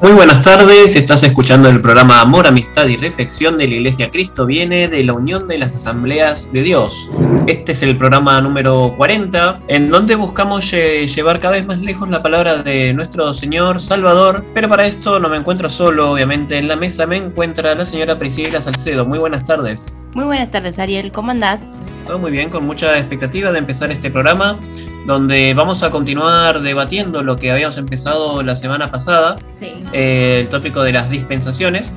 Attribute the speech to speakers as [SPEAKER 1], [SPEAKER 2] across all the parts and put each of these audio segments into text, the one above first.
[SPEAKER 1] Muy buenas tardes, estás escuchando el programa Amor, Amistad y Reflexión de la Iglesia Cristo viene de la Unión de las Asambleas de Dios. Este es el programa número 40, en donde buscamos llevar cada vez más lejos la palabra de nuestro Señor Salvador, pero para esto no me encuentro solo, obviamente en la mesa me encuentra la señora Priscila Salcedo. Muy buenas tardes.
[SPEAKER 2] Muy buenas tardes, Ariel, ¿cómo andás?
[SPEAKER 1] Todo muy bien, con mucha expectativa de empezar este programa donde vamos a continuar debatiendo lo que habíamos empezado la semana pasada, eh, el tópico de las dispensaciones.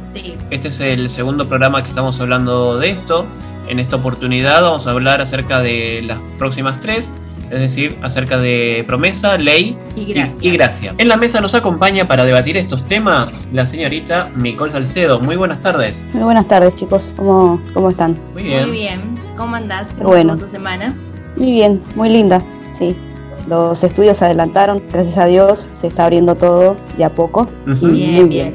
[SPEAKER 1] Este es el segundo programa que estamos hablando de esto. En esta oportunidad vamos a hablar acerca de las próximas tres, es decir, acerca de promesa, ley y gracia. En la mesa nos acompaña para debatir estos temas la señorita Nicole Salcedo. Muy buenas tardes.
[SPEAKER 3] Muy buenas tardes, chicos. ¿Cómo, cómo están?
[SPEAKER 2] Muy bien. Muy bien. ¿Cómo andás? ¿Cómo bueno. tu semana?
[SPEAKER 3] Muy bien, muy linda sí. Los estudios adelantaron, gracias a Dios, se está abriendo todo de a poco.
[SPEAKER 2] bien, bien,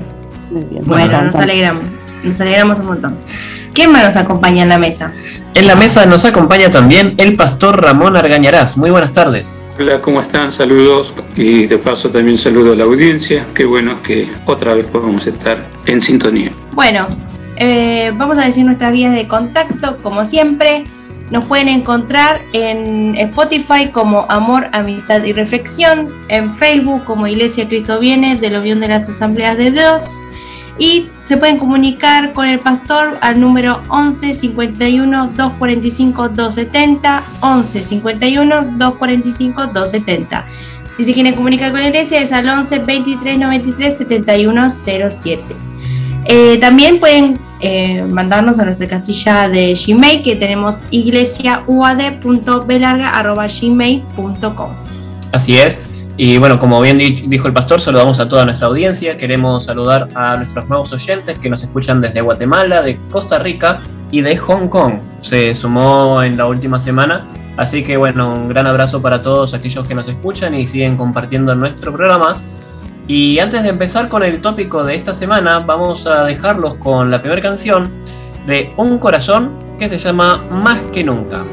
[SPEAKER 2] Bueno, nos alegramos, nos alegramos un montón. ¿Quién más nos acompaña en la mesa?
[SPEAKER 1] En la mesa nos acompaña también el pastor Ramón Argañarás. Muy buenas tardes.
[SPEAKER 4] Hola, ¿cómo están? Saludos y de paso también saludo a la audiencia. Qué bueno que otra vez podemos estar en sintonía.
[SPEAKER 2] Bueno, eh, vamos a decir nuestras vías de contacto, como siempre. Nos pueden encontrar en Spotify como Amor, Amistad y Reflexión, en Facebook como Iglesia Cristo Viene de la Unión de las Asambleas de Dios. Y se pueden comunicar con el pastor al número 11 51 245 270 11 51 245 270 si se quieren comunicar con la iglesia es al 11 23 93 71 07 también pueden eh, mandarnos a nuestra casilla de Gmail que tenemos iglesiauad.belarga.gmail.com
[SPEAKER 1] Así es. Y bueno, como bien dijo el pastor, saludamos a toda nuestra audiencia. Queremos saludar a nuestros nuevos oyentes que nos escuchan desde Guatemala, de Costa Rica y de Hong Kong. Se sumó en la última semana. Así que bueno, un gran abrazo para todos aquellos que nos escuchan y siguen compartiendo nuestro programa. Y antes de empezar con el tópico de esta semana, vamos a dejarlos con la primera canción de Un Corazón que se llama Más que Nunca.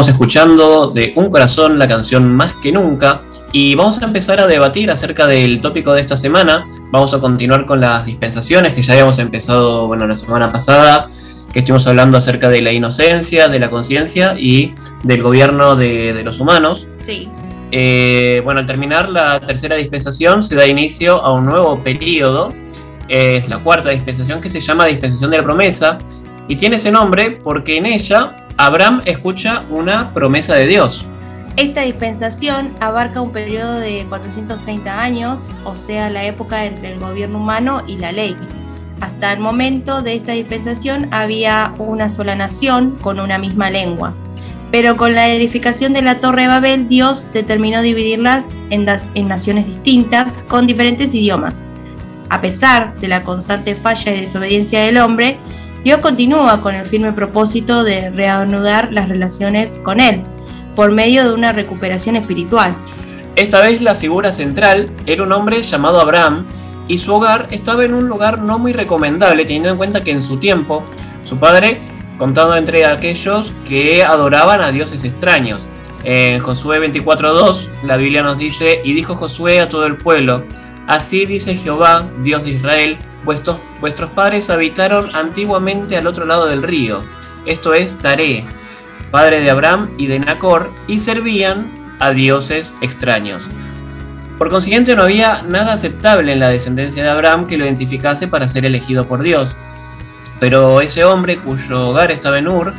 [SPEAKER 1] Estábamos escuchando de Un Corazón la canción Más que Nunca y vamos a empezar a debatir acerca del tópico de esta semana. Vamos a continuar con las dispensaciones que ya habíamos empezado, bueno, la semana pasada, que estuvimos hablando acerca de la inocencia, de la conciencia y del gobierno de, los humanos.
[SPEAKER 2] Sí.
[SPEAKER 1] Eh, bueno, al terminar la tercera dispensación se da inicio a un nuevo periodo. Es la cuarta dispensación que se llama dispensación de la promesa y tiene ese nombre porque en ella Abraham escucha una promesa de Dios.
[SPEAKER 2] Esta dispensación abarca un periodo de 430 años, o sea, la época entre el gobierno humano y la ley. Hasta el momento de esta dispensación había una sola nación con una misma lengua. Pero con la edificación de la Torre de Babel, Dios determinó dividirlas en, en naciones distintas con diferentes idiomas. A pesar de la constante falla y desobediencia del hombre, Dios continúa con el firme propósito de reanudar las relaciones con Él, por medio de una recuperación espiritual.
[SPEAKER 1] Esta vez la figura central era un hombre llamado Abraham y su hogar estaba en un lugar no muy recomendable, teniendo en cuenta que en su tiempo su padre contado entre aquellos que adoraban a dioses extraños. En Josué 24.2 la Biblia nos dice, y dijo Josué a todo el pueblo, así dice Jehová, Dios de Israel, Vuestros, vuestros padres habitaron antiguamente al otro lado del río, esto es Taré, padre de Abraham y de Nacor, y servían a dioses extraños. Por consiguiente no había nada aceptable en la descendencia de Abraham que lo identificase para ser elegido por Dios. Pero ese hombre cuyo hogar estaba en Ur,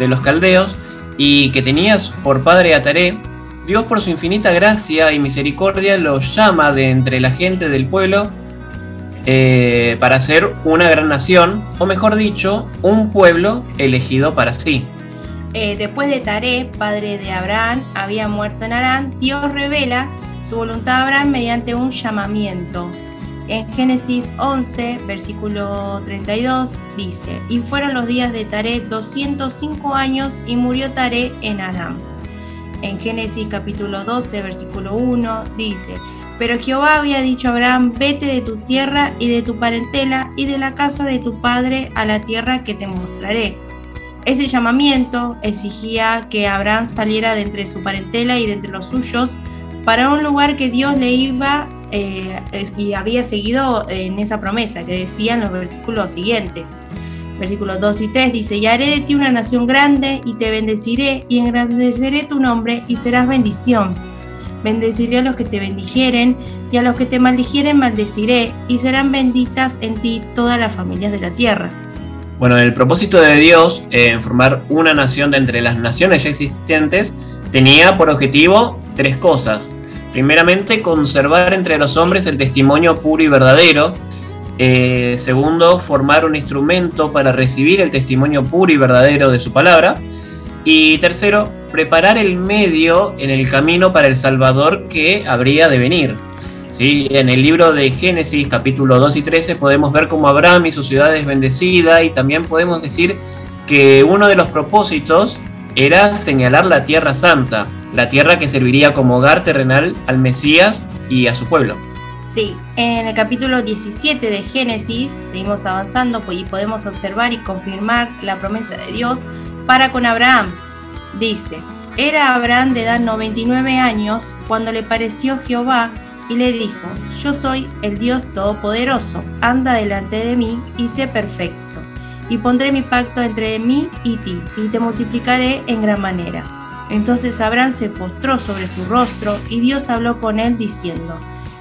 [SPEAKER 1] de los caldeos, y que tenías por padre a Taré, Dios por su infinita gracia y misericordia lo llama de entre la gente del pueblo eh, para ser una gran nación, o mejor dicho, un pueblo elegido para sí.
[SPEAKER 2] Eh, después de Taré, padre de Abraham, había muerto en Arán, Dios revela su voluntad a Abraham mediante un llamamiento. En Génesis 11, versículo 32, dice, y fueron los días de Taré 205 años y murió Taré en Aram. En Génesis capítulo 12, versículo 1, dice, pero Jehová había dicho a Abraham, vete de tu tierra y de tu parentela y de la casa de tu padre a la tierra que te mostraré. Ese llamamiento exigía que Abraham saliera de entre su parentela y de entre los suyos para un lugar que Dios le iba eh, y había seguido en esa promesa que decía en los versículos siguientes. Versículos 2 y 3 dice, y haré de ti una nación grande y te bendeciré y engrandeceré tu nombre y serás bendición Bendeciré a los que te bendijeren, y a los que te maldijeren maldeciré, y serán benditas en ti todas las familias de la tierra.
[SPEAKER 1] Bueno, el propósito de Dios en formar una nación de entre las naciones ya existentes tenía por objetivo tres cosas. Primeramente, conservar entre los hombres el testimonio puro y verdadero. Eh, segundo, formar un instrumento para recibir el testimonio puro y verdadero de su palabra. Y tercero, preparar el medio en el camino para el Salvador que habría de venir. ¿Sí? En el libro de Génesis capítulo 2 y 13 podemos ver cómo Abraham y su ciudad es bendecida y también podemos decir que uno de los propósitos era señalar la tierra santa, la tierra que serviría como hogar terrenal al Mesías y a su pueblo.
[SPEAKER 2] Sí, en el capítulo 17 de Génesis seguimos avanzando y podemos observar y confirmar la promesa de Dios para con Abraham. Dice, era Abraham de edad 99 años cuando le pareció Jehová y le dijo, yo soy el Dios Todopoderoso, anda delante de mí y sé perfecto, y pondré mi pacto entre mí y ti, y te multiplicaré en gran manera. Entonces Abraham se postró sobre su rostro, y Dios habló con él diciendo,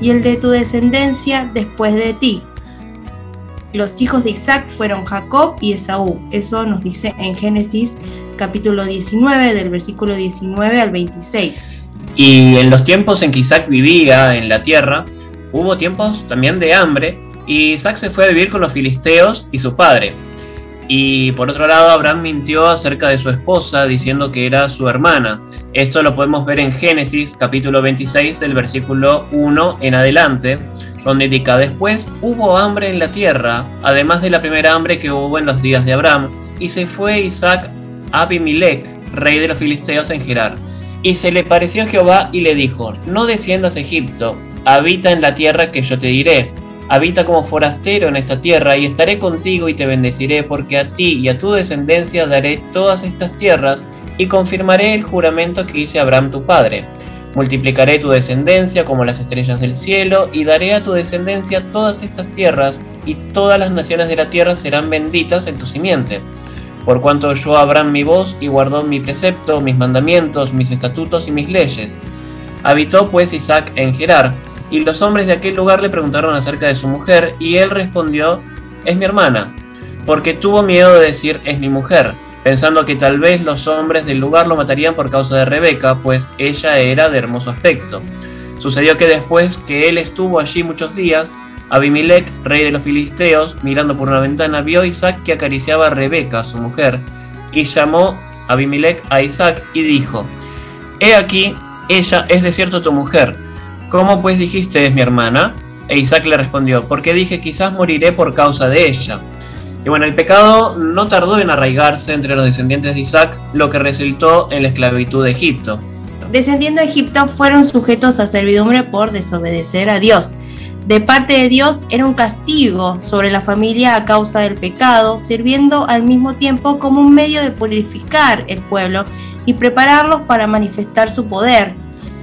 [SPEAKER 2] y el de tu descendencia después de ti. Los hijos de Isaac fueron Jacob y Esaú. Eso nos dice en Génesis capítulo 19, del versículo 19 al 26.
[SPEAKER 1] Y en los tiempos en que Isaac vivía en la tierra, hubo tiempos también de hambre, y Isaac se fue a vivir con los filisteos y su padre. Y por otro lado, Abraham mintió acerca de su esposa, diciendo que era su hermana. Esto lo podemos ver en Génesis capítulo 26 del versículo 1 en adelante, donde indica, después hubo hambre en la tierra, además de la primera hambre que hubo en los días de Abraham, y se fue Isaac Abimelech, rey de los filisteos en Gerar. Y se le pareció Jehová y le dijo, no desciendas a Egipto, habita en la tierra que yo te diré. Habita como forastero en esta tierra y estaré contigo y te bendeciré, porque a ti y a tu descendencia daré todas estas tierras y confirmaré el juramento que hice Abraham tu padre. Multiplicaré tu descendencia como las estrellas del cielo y daré a tu descendencia todas estas tierras y todas las naciones de la tierra serán benditas en tu simiente por cuanto yo Abraham mi voz y guardó mi precepto, mis mandamientos, mis estatutos y mis leyes. Habitó pues Isaac en Gerar, y los hombres de aquel lugar le preguntaron acerca de su mujer, y él respondió, es mi hermana, porque tuvo miedo de decir es mi mujer, pensando que tal vez los hombres del lugar lo matarían por causa de Rebeca, pues ella era de hermoso aspecto. Sucedió que después que él estuvo allí muchos días, Abimelech, rey de los filisteos, mirando por una ventana, vio a Isaac que acariciaba a Rebeca, su mujer, y llamó Abimelech a Isaac y dijo, He aquí, ella es de cierto tu mujer. ¿Cómo pues dijiste es mi hermana? E Isaac le respondió, porque dije quizás moriré por causa de ella. Y bueno, el pecado no tardó en arraigarse entre los descendientes de Isaac, lo que resultó en la esclavitud de Egipto.
[SPEAKER 2] Descendiendo de Egipto fueron sujetos a servidumbre por desobedecer a Dios de parte de Dios era un castigo sobre la familia a causa del pecado, sirviendo al mismo tiempo como un medio de purificar el pueblo y prepararlos para manifestar su poder.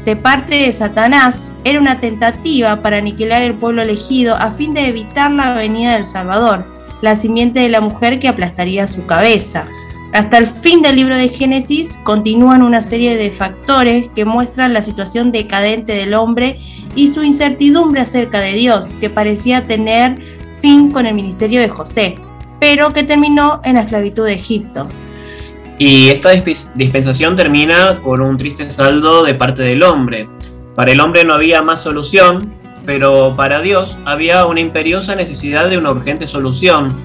[SPEAKER 2] De parte de Satanás era una tentativa para aniquilar el pueblo elegido a fin de evitar la venida del Salvador, la simiente de la mujer que aplastaría su cabeza. Hasta el fin del libro de Génesis continúan una serie de factores que muestran la situación decadente del hombre y su incertidumbre acerca de Dios, que parecía tener fin con el ministerio de José, pero que terminó en la esclavitud de Egipto.
[SPEAKER 1] Y esta dispensación termina con un triste saldo de parte del hombre. Para el hombre no había más solución, pero para Dios había una imperiosa necesidad de una urgente solución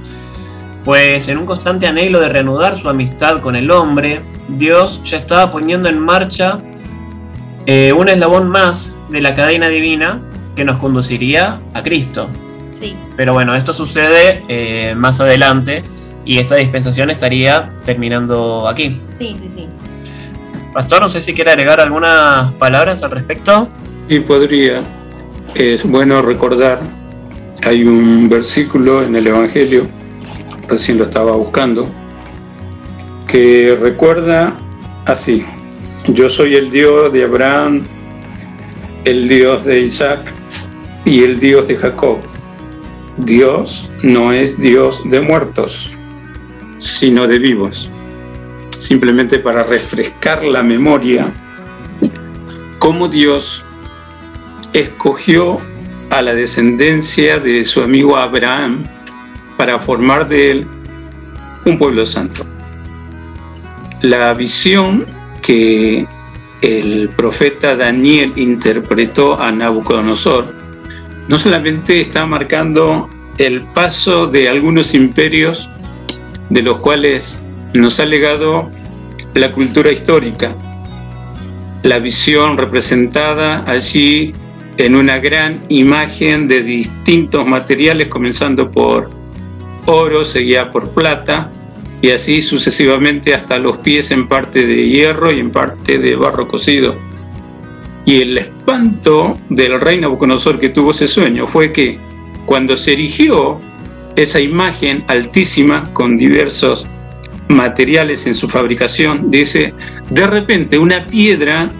[SPEAKER 1] pues en un constante anhelo de reanudar su amistad con el hombre, Dios ya estaba poniendo en marcha eh, un eslabón más de la cadena divina que nos conduciría a Cristo.
[SPEAKER 2] Sí.
[SPEAKER 1] Pero bueno, esto sucede eh, más adelante y esta dispensación estaría terminando aquí.
[SPEAKER 2] Sí, sí, sí.
[SPEAKER 1] Pastor, no sé si quiere agregar algunas palabras al respecto.
[SPEAKER 4] Sí, podría. Es bueno recordar, hay un versículo en el Evangelio recién lo estaba buscando, que recuerda así, yo soy el Dios de Abraham, el Dios de Isaac y el Dios de Jacob. Dios no es Dios de muertos, sino de vivos. Simplemente para refrescar la memoria, cómo Dios escogió a la descendencia de su amigo Abraham para formar de él un pueblo santo. La visión que el profeta Daniel interpretó a Nabucodonosor no solamente está marcando el paso de algunos imperios de los cuales nos ha legado la cultura histórica, la visión representada allí en una gran imagen de distintos materiales, comenzando por oro, seguía por plata, y así sucesivamente hasta los pies en parte de hierro y en parte de barro cocido. Y el espanto del rey Nabucodonosor que tuvo ese sueño fue que cuando se erigió esa imagen altísima con diversos materiales en su fabricación, dice, de repente una piedra,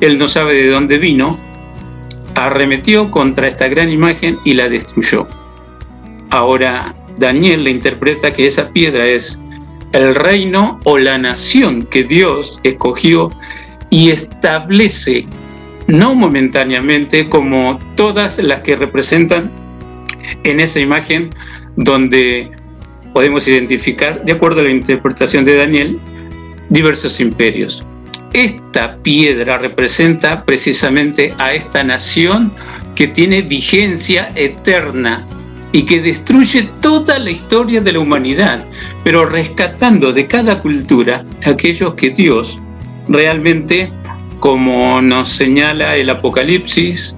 [SPEAKER 4] él no sabe de dónde vino, arremetió contra esta gran imagen y la destruyó. Ahora Daniel le interpreta que esa piedra es el reino o la nación que Dios escogió y establece, no momentáneamente, como todas las que representan en esa imagen, donde podemos identificar, de acuerdo a la interpretación de Daniel, diversos imperios. Esta piedra representa precisamente a esta nación que tiene vigencia eterna y que destruye toda la historia de la humanidad, pero rescatando de cada cultura aquellos que Dios realmente, como nos señala el Apocalipsis,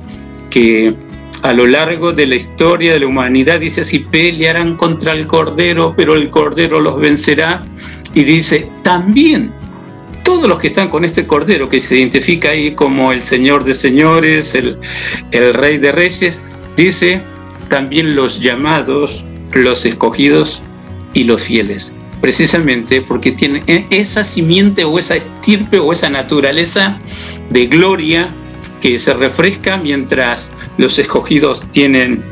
[SPEAKER 4] que a lo largo de la historia de la humanidad dice así, pelearán contra el Cordero, pero el Cordero los vencerá. Y dice, también todos los que están con este Cordero, que se identifica ahí como el Señor de Señores, el, el Rey de Reyes, dice, también los llamados, los escogidos y los fieles. Precisamente porque tienen esa simiente o esa estirpe o esa naturaleza de gloria que se refresca mientras los escogidos tienen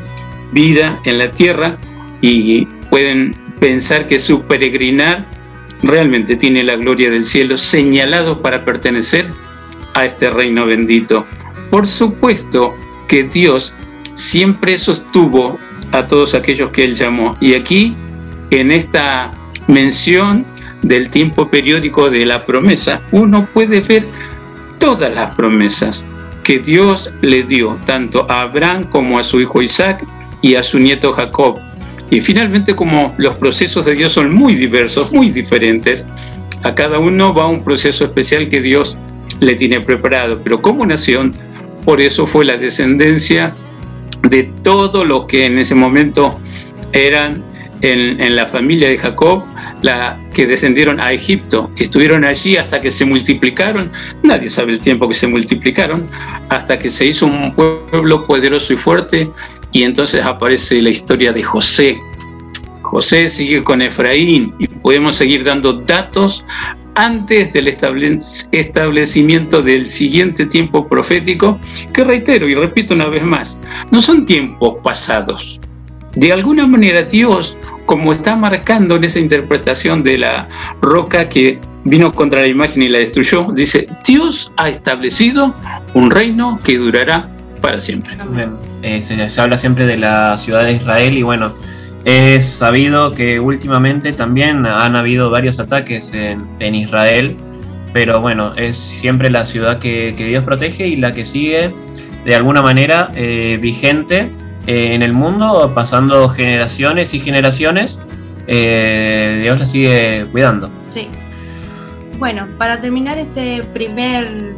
[SPEAKER 4] vida en la tierra y pueden pensar que su peregrinar realmente tiene la gloria del cielo, señalado para pertenecer a este reino bendito. Por supuesto que Dios siempre sostuvo a todos aquellos que él llamó. Y aquí, en esta mención del tiempo periódico de la promesa, uno puede ver todas las promesas que Dios le dio, tanto a Abraham como a su hijo Isaac y a su nieto Jacob. Y finalmente, como los procesos de Dios son muy diversos, muy diferentes, a cada uno va un proceso especial que Dios le tiene preparado. Pero como nación, por eso fue la descendencia de todos los que en ese momento eran en, la familia de Jacob, la que descendieron a Egipto, estuvieron allí hasta que se multiplicaron, nadie sabe el tiempo que se multiplicaron, hasta que se hizo un pueblo poderoso y fuerte, y entonces aparece la historia de José. José sigue con Efraín y podemos seguir dando datos antes del establecimiento del siguiente tiempo profético, que reitero y repito una vez más, no son tiempos pasados. De alguna manera Dios, como está marcando en esa interpretación de la roca que vino contra la imagen y la destruyó, dice, Dios ha establecido un reino que durará para siempre.
[SPEAKER 1] Eh, se habla siempre de la ciudad de Israel y bueno, es sabido que últimamente también han habido varios ataques en, Israel, pero bueno, es siempre la ciudad que, Dios protege y la que sigue de alguna manera eh, vigente eh, en el mundo, pasando generaciones y generaciones. Eh, Dios la sigue cuidando.
[SPEAKER 2] Sí. Bueno, para terminar este primer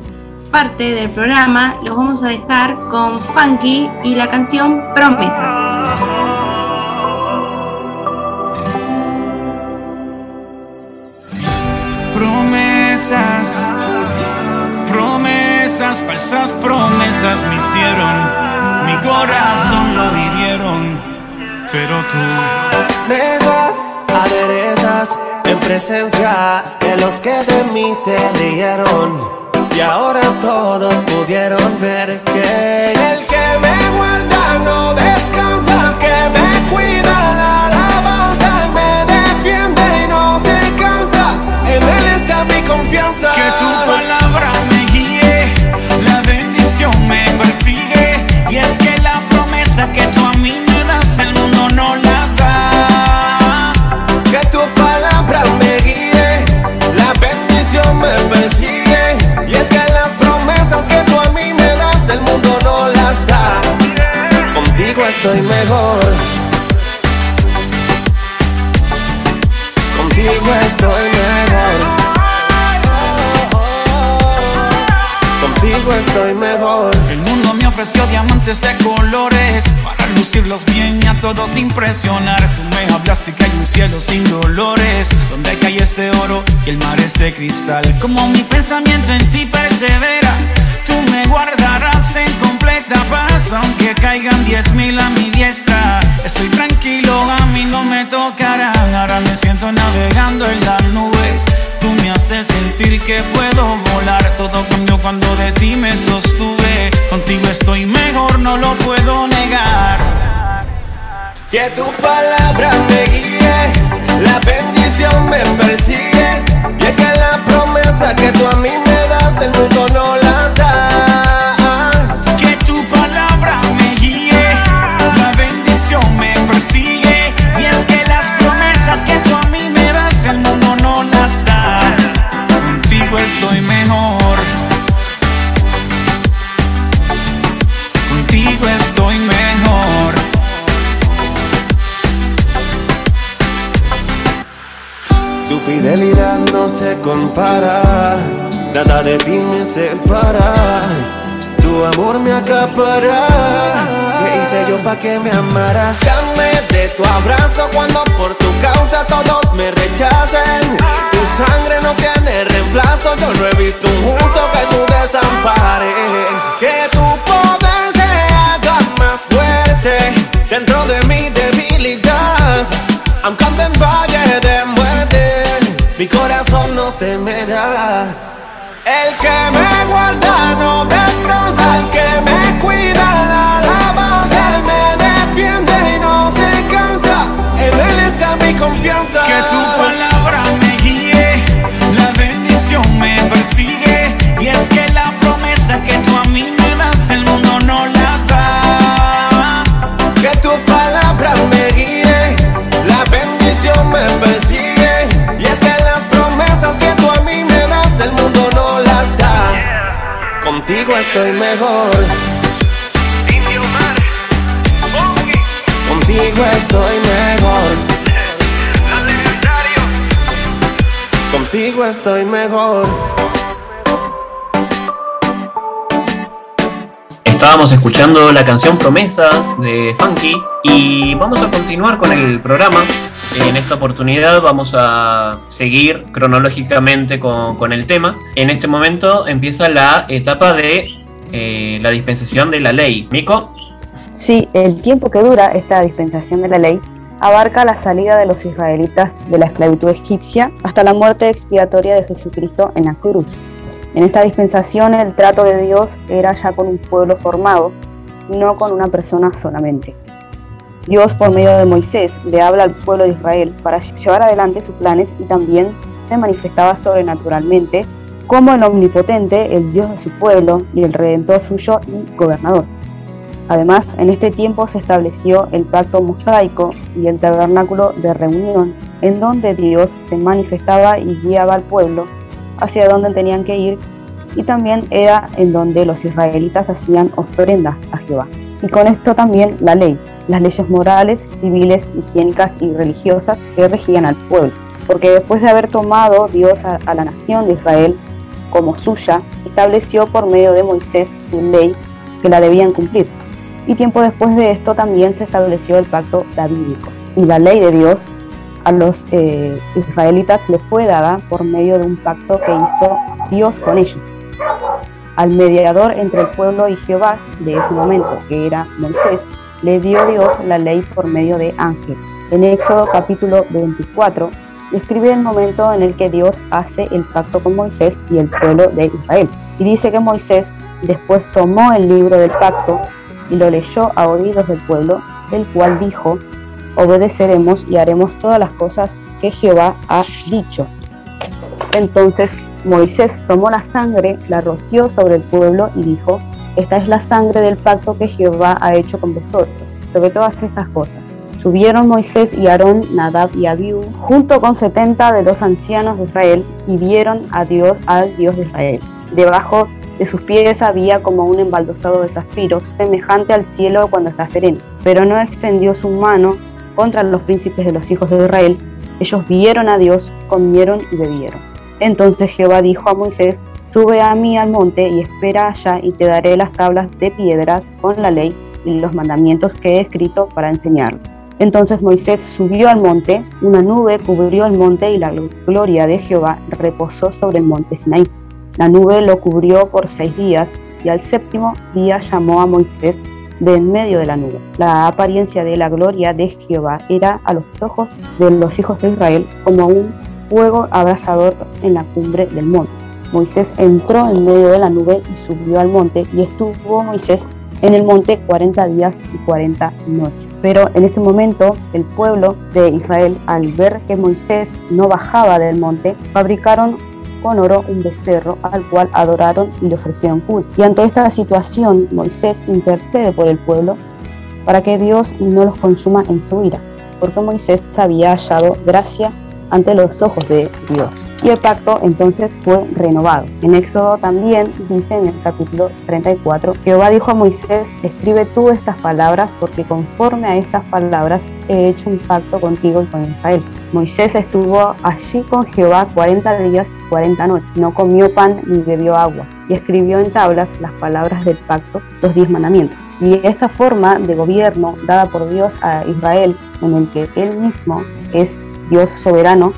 [SPEAKER 2] parte del programa, los vamos a dejar con Funky y la canción Promesas.
[SPEAKER 5] promesas, promesas, falsas promesas me hicieron, mi corazón lo hirieron, pero tú.
[SPEAKER 6] Besas, aderezas, en presencia de los que de mí se rieron. Y ahora todos pudieron ver que el que me guarda no descansa, que me cuida la alabanza, me defiende y no se cansa. En él está mi confianza.
[SPEAKER 5] Que tu palabra me guíe, la bendición me persigue. Y para lucirlos bien. y a todos impresionar. Tú me hablaste que hay un cielo sin dolores, donde cae este oro y el mar es de cristal. Como mi pensamiento en ti persevera, tú me guardarás en completa paz, aunque caigan diez mil a mi diestra. Estoy tranquilo, a mí no me tocarán. Ahora me siento navegando en las nubes. Tú me haces sentir que puedo volar. Todo cambió cuando de ti me sostuve. Contigo estoy mejor, no lo puedo negar.
[SPEAKER 6] Que tu palabra me guíe, la bendición me persigue. Y es que la promesa que tú a mí me das, el mundo no la da.
[SPEAKER 5] Que tu palabra me guíe, la bendición me persigue. Y es que las promesas que tú a mí me das, el mundo no las da. Contigo estoy mejor. Contigo estoy mejor.
[SPEAKER 6] Fidelidad no se compara, nada de ti me separa. Tu amor me acapara. ¿Qué hice yo pa' que me amaras? Llame de tu abrazo cuando por tu causa todos me rechacen. Tu sangre no tiene reemplazo. Yo no he visto un justo que tú desampares. Que tu poder se haga más fuerte dentro de mi debilidad. Valle de muerte, mi corazón no temerá. El que me guarda no descansa, el que me cuida la alabanza, él me defiende y no se cansa. En él está mi confianza.
[SPEAKER 5] Que tu palabra
[SPEAKER 6] Contigo estoy mejor. Contigo estoy mejor. Contigo estoy mejor.
[SPEAKER 1] Estábamos escuchando la canción Promesas de Funky y vamos a continuar con el programa. En esta oportunidad vamos a seguir cronológicamente con, el tema. En este momento empieza la etapa de eh, la dispensación de la ley. Mico,
[SPEAKER 3] Sí, el tiempo que dura esta dispensación de la ley abarca la salida de los israelitas de la esclavitud egipcia hasta la muerte expiatoria de Jesucristo en la cruz. En esta dispensación el trato de Dios era ya con un pueblo formado, no con una persona solamente. Dios por medio de Moisés le habla al pueblo de Israel para llevar adelante sus planes y también se manifestaba sobrenaturalmente como el omnipotente, el Dios de su pueblo y el redentor suyo y gobernador. Además, en este tiempo se estableció el pacto mosaico y el tabernáculo de reunión, en donde Dios se manifestaba y guiaba al pueblo hacia donde tenían que ir, y también era en donde los israelitas hacían ofrendas a Jehová. Y con esto también la ley, las leyes morales, civiles, higiénicas y religiosas que regían al pueblo. Porque después de haber tomado Dios a, la nación de Israel como suya, estableció por medio de Moisés su ley que la debían cumplir y tiempo después de esto también se estableció el pacto davídico. Y la ley de Dios a los eh, israelitas les fue dada por medio de un pacto que hizo Dios con ellos. Al mediador entre el pueblo y Jehová de ese momento, que era Moisés, le dio Dios la ley por medio de ángeles. En Éxodo capítulo 24 describe el momento en el que Dios hace el pacto con Moisés y el pueblo de Israel. Y dice que Moisés después tomó el libro del pacto y lo leyó a oídos del pueblo, el cual dijo, obedeceremos y haremos todas las cosas que Jehová ha dicho. Entonces Moisés tomó la sangre, la roció sobre el pueblo y dijo, esta es la sangre del pacto que Jehová ha hecho con vosotros, sobre todas estas cosas. Subieron Moisés y Aarón, Nadab y Abiú, junto con setenta de los ancianos de Israel, y vieron a Dios, al Dios de Israel. Debajo de sus pies había como un embaldosado de zafiros, semejante al cielo cuando está sereno. Pero no extendió su mano contra los príncipes de los hijos de Israel, Ellos vieron a Dios, comieron y bebieron. Entonces Jehová dijo a Moisés, sube a mí al monte y espera allá y te daré las tablas de piedra con la ley y los mandamientos que he escrito para enseñarlo. Entonces Moisés subió al monte, una nube cubrió el monte y la gloria de Jehová reposó sobre el monte Sinaí. La nube lo cubrió por seis días y al séptimo día llamó a Moisés de en medio de la nube. La apariencia de la gloria de Jehová era a los ojos de los hijos de Israel como un fuego abrasador en la cumbre del monte. Moisés entró en medio de la nube y subió al monte y estuvo Moisés en el monte 40 días y 40 noches. Pero en este momento el pueblo de Israel, al ver que Moisés no bajaba del monte, fabricaron con oro un becerro al cual adoraron y le ofrecieron culto. Y ante esta situación, Moisés intercede por el pueblo para que Dios no los consuma en su ira, porque Moisés había hallado gracia ante los ojos de Dios. Y el pacto entonces fue renovado. En Éxodo también dice en el capítulo 34, Jehová dijo a Moisés, escribe tú estas palabras porque conforme a estas palabras he hecho un pacto contigo y con Israel. Moisés estuvo allí con Jehová 40 días y 40 noches, no comió pan ni bebió agua, y escribió en tablas las palabras del pacto, los diez mandamientos. Y esta forma de gobierno dada por Dios a Israel, en el que él mismo es Dios soberano,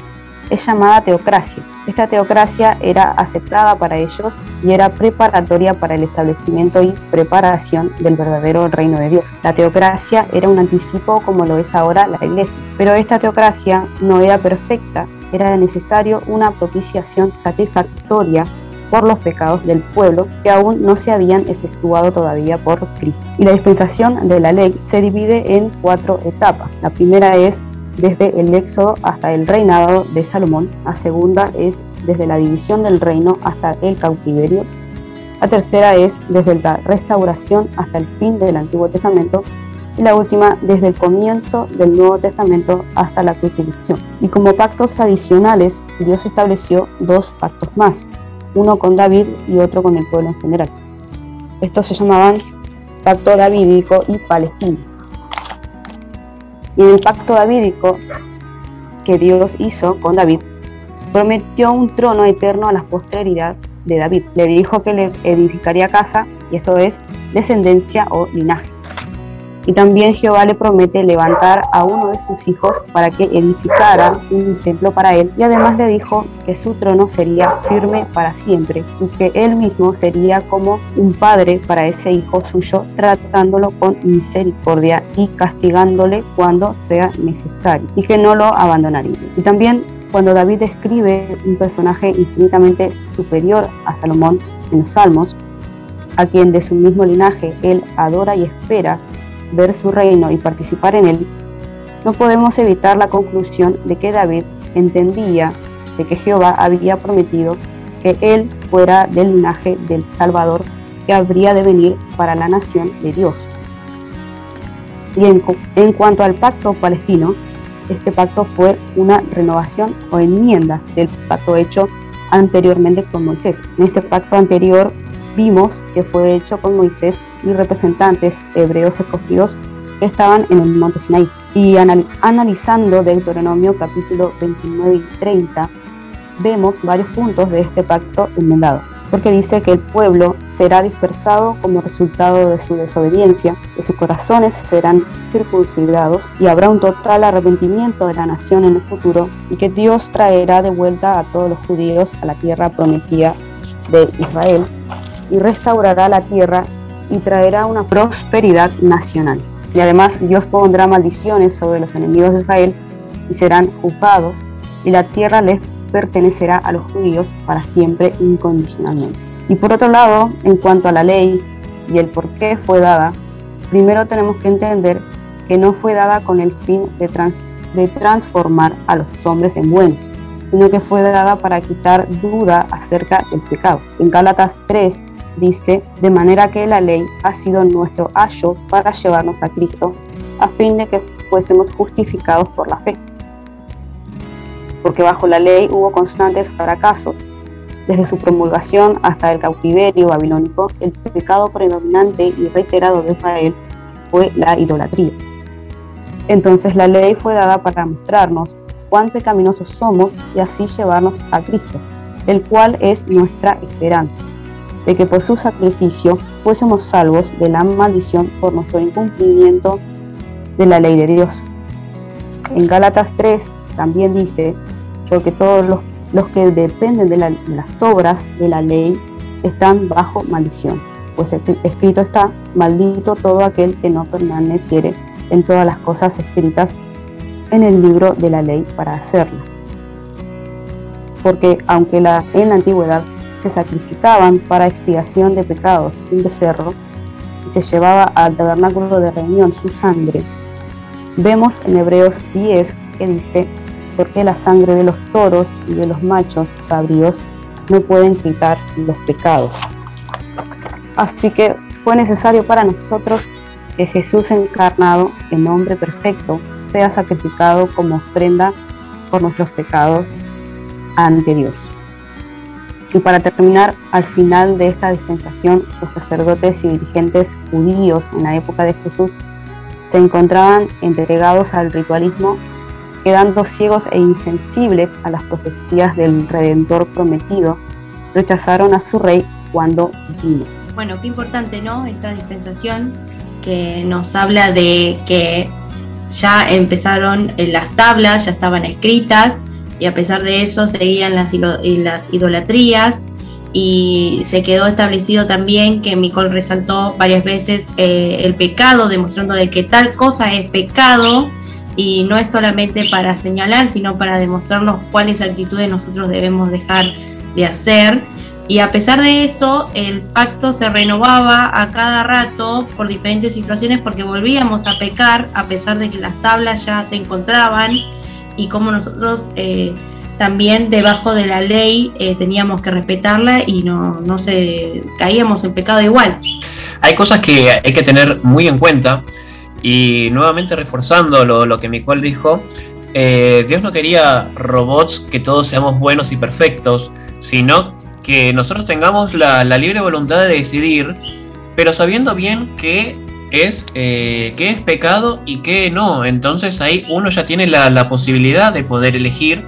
[SPEAKER 3] es llamada teocracia. Esta teocracia era aceptada para ellos y era preparatoria para el establecimiento y preparación del verdadero reino de Dios. La teocracia era un anticipo como lo es ahora la iglesia, pero esta teocracia no era perfecta, era necesario una propiciación satisfactoria por los pecados del pueblo que aún no se habían efectuado todavía por Cristo. Y la dispensación de la ley se divide en cuatro etapas. La primera es desde el éxodo hasta el reinado de Salomón. La segunda es desde la división del reino hasta el cautiverio. La tercera es desde la restauración hasta el fin del Antiguo Testamento. Y la última desde el comienzo del Nuevo Testamento hasta la crucifixión. Y como pactos adicionales, Dios estableció dos pactos más, uno con David y otro con el pueblo en general. Estos se llamaban Pacto Davídico y Palestino. Y el pacto davídico que Dios hizo con David, prometió un trono eterno a la posteridad de David. Le dijo que le edificaría casa, y esto es descendencia o linaje. Y también Jehová le promete levantar a uno de sus hijos para que edificara un templo para él. Y además le dijo que su trono sería firme para siempre y que él mismo sería como un padre para ese hijo suyo, tratándolo con misericordia y castigándole cuando sea necesario y que no lo abandonaría. Y también cuando David describe un personaje infinitamente superior a Salomón en los Salmos, a quien de su mismo linaje él adora y espera ver su reino y participar en él, no podemos evitar la conclusión de que David entendía de que Jehová había prometido que él fuera del linaje del Salvador que habría de venir para la nación de Dios. Y en, en, cuanto al pacto palestino, este pacto fue una renovación o enmienda del pacto hecho anteriormente con Moisés. En este pacto anterior vimos que fue hecho con Moisés y representantes hebreos escogidos que estaban en el monte Sinaí. Y analizando Deuteronomio capítulo 29 y 30, vemos varios puntos de este pacto enmendado, porque dice que el pueblo será dispersado como resultado de su desobediencia, que sus corazones serán circuncidados y habrá un total arrepentimiento de la nación en el futuro y que Dios traerá de vuelta a todos los judíos a la tierra prometida de Israel y restaurará la tierra y traerá una prosperidad nacional. Y además Dios pondrá maldiciones sobre los enemigos de Israel y serán juzgados y la tierra les pertenecerá a los judíos para siempre incondicionalmente. Y por otro lado, en cuanto a la ley y el por qué fue dada, primero tenemos que entender que no fue dada con el fin de, de transformar a los hombres en buenos, sino que fue dada para quitar duda acerca del pecado. En Gálatas 3, dice, de manera que la ley ha sido nuestro ayo para llevarnos a Cristo, a fin de que fuésemos justificados por la fe. Porque bajo la ley hubo constantes fracasos. Desde su promulgación hasta el cautiverio babilónico, el pecado predominante y reiterado de Israel fue la idolatría. Entonces la ley fue dada para mostrarnos cuán pecaminosos somos y así llevarnos a Cristo, el cual es nuestra esperanza, de que por su sacrificio fuésemos salvos de la maldición por nuestro incumplimiento de la ley de Dios. En Gálatas 3 también dice, porque todos los, que dependen de, de las obras de la ley están bajo maldición, pues escrito está, maldito todo aquel que no permaneciere en todas las cosas escritas en el libro de la ley para hacerla. Porque aunque la, en la antigüedad se sacrificaban para expiación de pecados un becerro y se llevaba al tabernáculo de reunión su sangre, vemos en Hebreos 10 que dice, porque la sangre de los toros y de los machos cabríos no pueden quitar los pecados. Así que fue necesario para nosotros que Jesús encarnado, en hombre perfecto, sea sacrificado como ofrenda por nuestros pecados ante Dios. Y para terminar, al final de esta dispensación, los sacerdotes y dirigentes judíos en la época de Jesús se encontraban entregados al ritualismo, quedando ciegos e insensibles a las profecías del Redentor prometido, rechazaron a su rey cuando vino.
[SPEAKER 2] Bueno, qué importante, ¿no? Esta dispensación que nos habla de que ya empezaron las tablas, ya estaban escritas y a pesar de eso seguían las, idolatrías. Y se quedó establecido también que Micol resaltó varias veces eh, el pecado, demostrando de que tal cosa es pecado. Y no es solamente para señalar, sino para demostrarnos cuáles actitudes nosotros debemos dejar de hacer. Y a pesar de eso, el pacto se renovaba a cada rato por diferentes situaciones porque volvíamos a pecar a pesar de que las tablas ya se encontraban y como nosotros eh, también debajo de la ley eh, teníamos que respetarla y no, no se caíamos en pecado igual.
[SPEAKER 1] Hay cosas que hay que tener muy en cuenta y nuevamente reforzando lo, lo que Miguel dijo, eh, Dios no quería robots que todos seamos buenos y perfectos, sino que nosotros tengamos la, libre voluntad de decidir, pero sabiendo bien que es, eh, es pecado y que no. Entonces ahí uno ya tiene la, posibilidad de poder elegir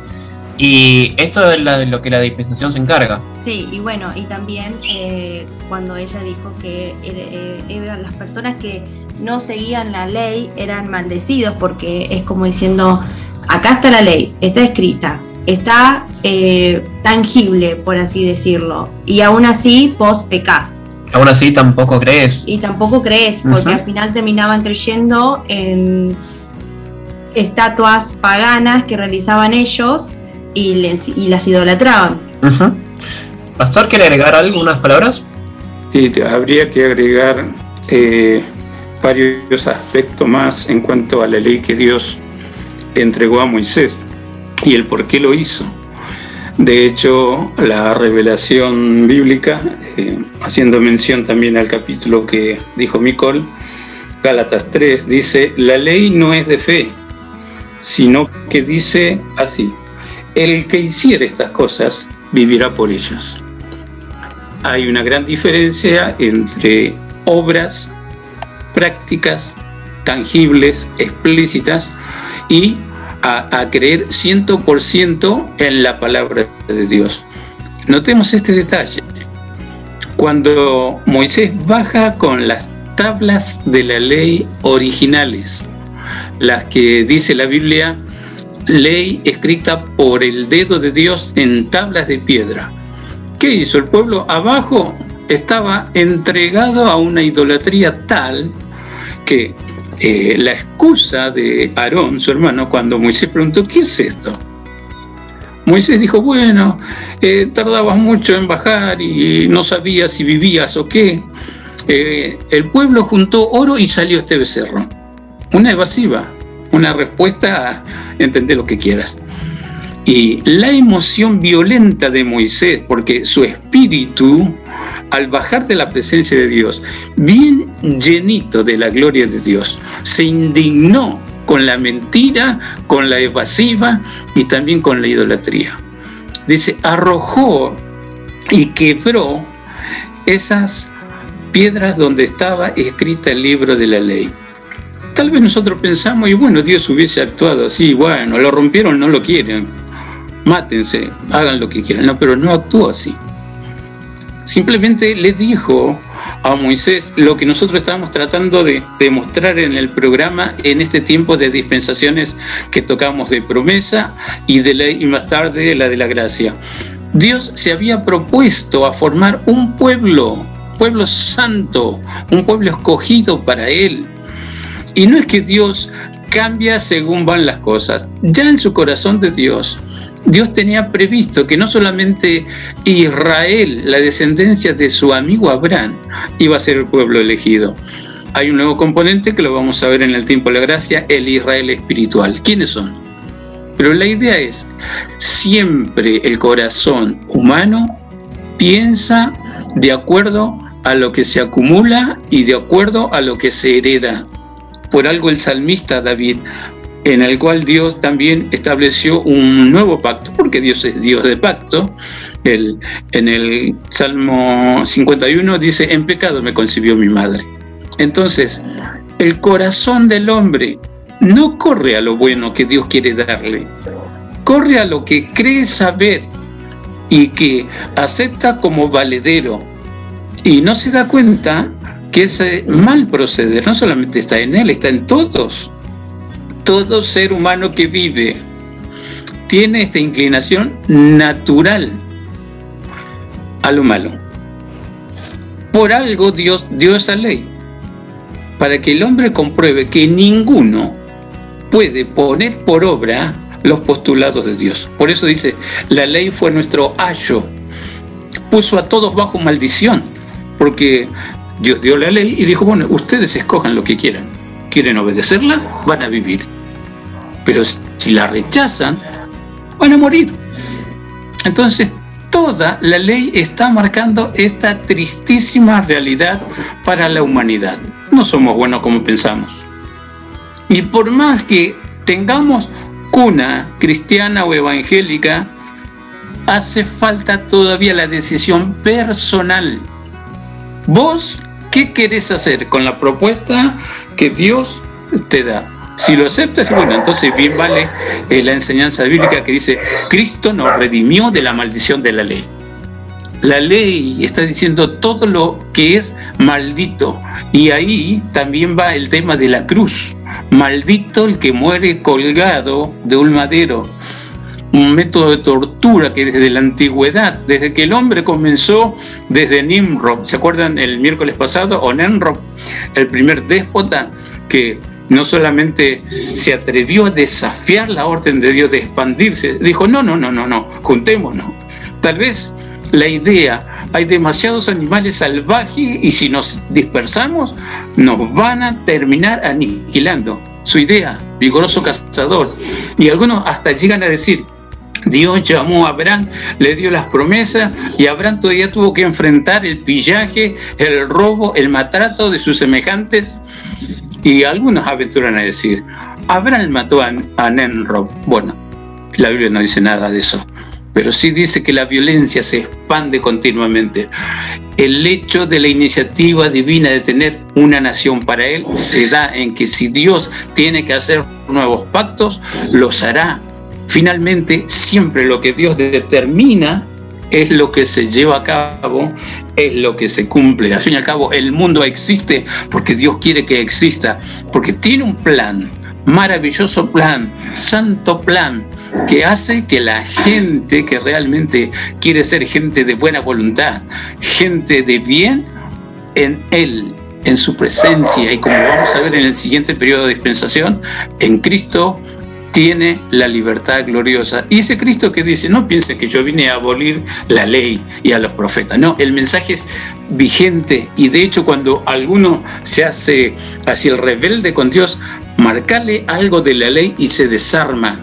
[SPEAKER 1] y esto es lo que la dispensación se encarga.
[SPEAKER 2] Sí, y bueno, y también eh, cuando ella dijo que eh, eran las personas que no seguían la ley eran maldecidos porque es como diciendo, acá está la ley, está escrita, está eh, tangible, por así decirlo. Y aún así vos pecás.
[SPEAKER 1] Aún así tampoco crees.
[SPEAKER 2] Y tampoco crees, porque al final terminaban creyendo en estatuas paganas que realizaban ellos y, las idolatraban.
[SPEAKER 1] Pastor, ¿quiere agregar algunas palabras?
[SPEAKER 4] Sí, habría que agregar eh, varios aspectos más en cuanto a la ley que Dios entregó a Moisés y el por qué lo hizo. De hecho, la revelación bíblica, eh, haciendo mención también al capítulo que dijo Micol, Gálatas 3, dice, la ley no es de fe, sino que dice así, el que hiciera estas cosas vivirá por ellas. Hay una gran diferencia entre obras prácticas, tangibles, explícitas y a, creer 100% en la palabra de Dios. Notemos este detalle. Cuando Moisés baja con las tablas de la ley originales, las que dice la Biblia, ley escrita por el dedo de Dios en tablas de piedra. ¿Qué hizo el pueblo? Abajo estaba entregado a una idolatría tal que eh, la excusa de Aarón, su hermano, cuando Moisés preguntó, ¿qué es esto? Moisés dijo, bueno, eh, tardabas mucho en bajar y no sabías si vivías o qué. Eh, el pueblo juntó oro y salió este becerro. Una evasiva, una respuesta a entender lo que quieras. Y la emoción violenta de Moisés, porque su espíritu al bajar de la presencia de Dios, bien llenito de la gloria de Dios, se indignó con la mentira, con la evasiva y también con la idolatría. Dice, arrojó y quebró esas piedras donde estaba escrita el libro de la ley. Tal vez nosotros pensamos, y bueno, Dios hubiese actuado así, bueno, lo rompieron, no lo quieren, mátense, hagan lo que quieran, no, pero no actuó así. Simplemente le dijo a Moisés lo que nosotros estamos tratando de demostrar en el programa en este tiempo de dispensaciones que tocamos de promesa y de ley y más tarde la de la gracia. Dios se había propuesto a formar un pueblo, pueblo santo, un pueblo escogido para él. Y no es que Dios cambia según van las cosas. Ya en su corazón de Dios Dios tenía previsto que no solamente Israel, la descendencia de su amigo Abraham, iba a ser el pueblo elegido. Hay un nuevo componente que lo vamos a ver en el tiempo de la gracia, el Israel espiritual. ¿Quiénes son? Pero la idea es, siempre el corazón humano piensa de acuerdo a lo que se acumula y de acuerdo a lo que se hereda. Por algo el salmista David en el cual Dios también estableció un nuevo pacto, porque Dios es Dios de pacto. El, en el Salmo 51 dice, en pecado me concibió mi madre. Entonces, el corazón del hombre no corre a lo bueno que Dios quiere darle, corre a lo que cree saber y que acepta como valedero y no se da cuenta que ese mal proceder no solamente está en él, está en todos todo ser humano que vive tiene esta inclinación natural a lo malo. Por algo Dios dio esa ley, para que el hombre compruebe que ninguno puede poner por obra los postulados de Dios. Por eso dice, la ley fue nuestro ayo, puso a todos bajo maldición, porque Dios dio la ley y dijo, bueno, ustedes escojan lo que quieran. ¿Quieren obedecerla? Van a vivir. Pero si la rechazan, van a morir. Entonces, toda la ley está marcando esta tristísima realidad para la humanidad. No somos buenos como pensamos. Y por más que tengamos cuna cristiana o evangélica, hace falta todavía la decisión personal. ¿Vos qué querés hacer con la propuesta que Dios te da? Si lo aceptas, bueno, entonces bien vale eh, la enseñanza bíblica que dice, Cristo nos redimió de la maldición de la ley. La ley está diciendo todo lo que es maldito. Y ahí también va el tema de la cruz. Maldito el que muere colgado de un madero. Un método de tortura que desde la antigüedad, desde que el hombre comenzó, desde Nimrod, ¿se acuerdan el miércoles pasado? O el primer déspota que no solamente se atrevió a desafiar la orden de Dios de expandirse, dijo, no, no, no, no, no, juntémonos. Tal vez la idea, hay demasiados animales salvajes y si nos dispersamos nos van a terminar aniquilando. Su idea, vigoroso cazador. Y algunos hasta llegan a decir, Dios llamó a Abraham, le dio las promesas y Abraham todavía tuvo que enfrentar el pillaje, el robo, el maltrato de sus semejantes y algunos aventuran a decir, Abraham mató a, a Bueno, la Biblia no dice nada de eso, pero sí dice que la violencia se expande continuamente. El hecho de la iniciativa divina de tener una nación para él se da en que si Dios tiene que hacer nuevos pactos, los hará. Finalmente, siempre lo que Dios determina es lo que se lleva a cabo, es lo que se cumple. Al fin y al cabo, el mundo existe porque Dios quiere que exista, porque tiene un plan, maravilloso plan, santo plan, que hace que la gente que realmente quiere ser gente de buena voluntad, gente de bien, en Él, en su presencia, y como vamos a ver en el siguiente periodo de dispensación, en Cristo tiene la libertad gloriosa. Y ese Cristo que dice, no piense que yo vine a abolir la ley y a los profetas. No, el mensaje es vigente y de hecho cuando alguno se hace así el rebelde con Dios, marcarle algo de la ley y se desarma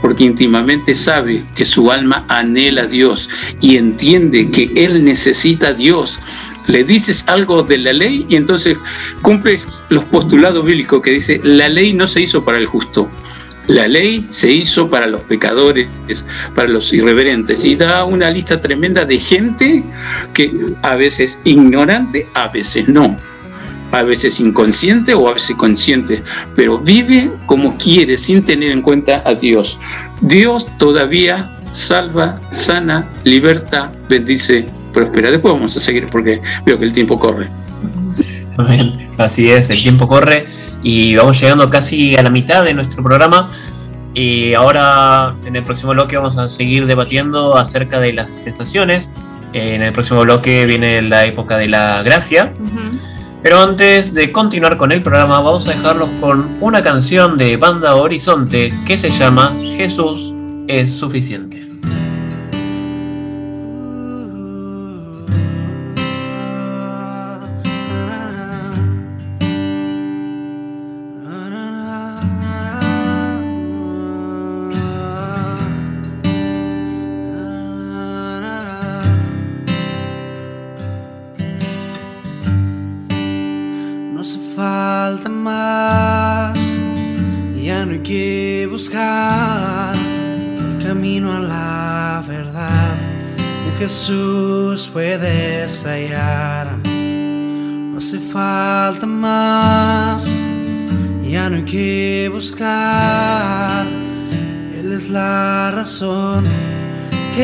[SPEAKER 4] porque íntimamente sabe que su alma anhela a Dios y entiende que Él necesita a Dios. Le dices algo de la ley y entonces cumple los postulados bíblicos que dice, la ley no se hizo para el justo, la ley se hizo para los pecadores, para los irreverentes, y da una lista tremenda de gente que a veces ignorante, a veces no. a veces inconsciente o a veces consciente, pero vive como quiere sin tener en cuenta a Dios. Dios todavía salva, sana, liberta, bendice, prospera. Después vamos a seguir porque veo que el tiempo corre.
[SPEAKER 1] Así es, el tiempo corre y vamos llegando casi a la mitad de nuestro programa. Y ahora en el próximo bloque vamos a seguir debatiendo acerca de las dispensaciones. En el próximo bloque viene la época de la gracia. Pero antes de continuar con el programa, vamos a dejarlos con una canción de Banda Horizonte que se llama Jesús es suficiente.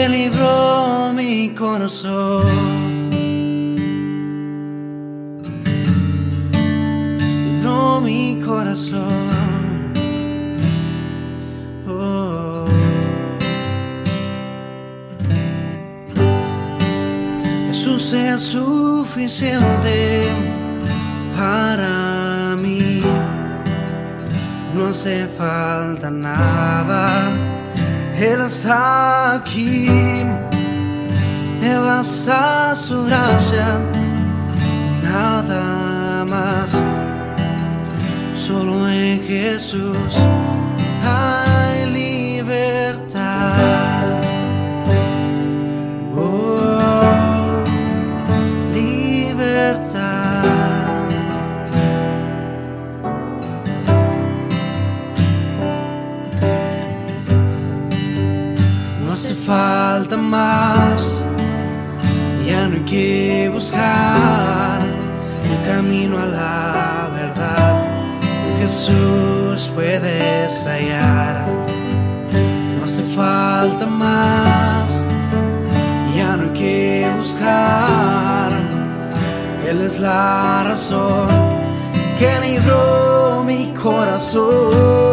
[SPEAKER 7] Que libró mi corazón. Libró mi corazón. sea suficiente para mí. No hace falta nada, Él está aquí. Me basta su gracia, nada más. Solo en Jesús más, ya no hay que buscar el camino a la verdad. Jesús puedes hallar, no hace falta más, ya no hay que buscar. Él es la razón que libró mi corazón.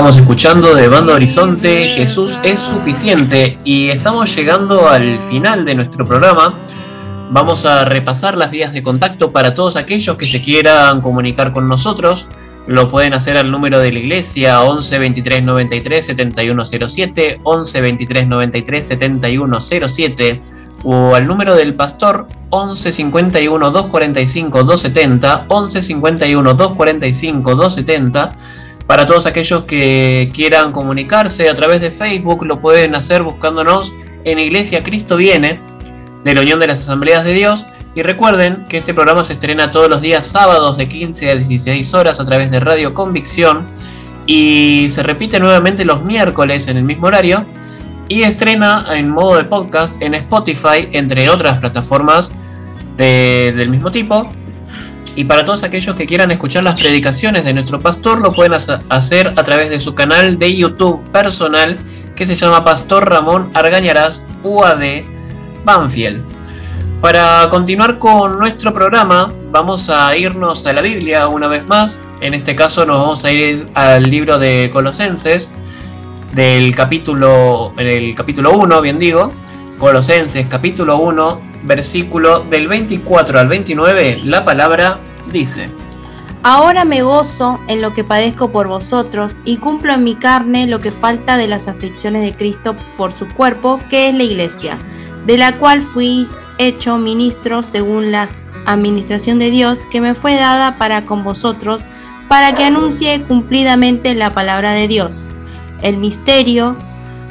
[SPEAKER 1] Estábamos escuchando de Banda Horizonte, Jesús es suficiente y estamos llegando al final de nuestro programa. Vamos a repasar las vías de contacto para todos aquellos que se quieran comunicar con nosotros. Lo pueden hacer al número de la iglesia 11 23 93 7107, 11 23 93 7107 o al número del pastor 11 51 245 270, 11 51 245 270. Para todos aquellos que quieran comunicarse a través de Facebook, lo pueden hacer buscándonos en Iglesia Cristo Viene de la Unión de las Asambleas de Dios. Y recuerden que este programa se estrena todos los días sábados de 15 a 16 horas a través de Radio Convicción y se repite nuevamente los miércoles en el mismo horario y estrena en modo de podcast en Spotify, entre otras plataformas del mismo tipo. Y para todos aquellos que quieran escuchar las predicaciones de nuestro pastor, lo pueden hacer a través de su canal de YouTube personal que se llama Pastor Ramón Argañarás UAD Banfield. Para continuar con nuestro programa, vamos a irnos a la Biblia una vez más. En este caso nos vamos a ir al libro de Colosenses, del capítulo, el capítulo 1, bien digo. Colosenses capítulo 1, versículo del 24 al 29, la palabra dice.
[SPEAKER 2] Ahora me gozo en lo que padezco por vosotros y cumplo en mi carne lo que falta de las aflicciones de Cristo por su cuerpo, que es la iglesia, de la cual fui hecho ministro según la administración de Dios que me fue dada para con vosotros, para que anuncie cumplidamente la palabra de Dios, el misterio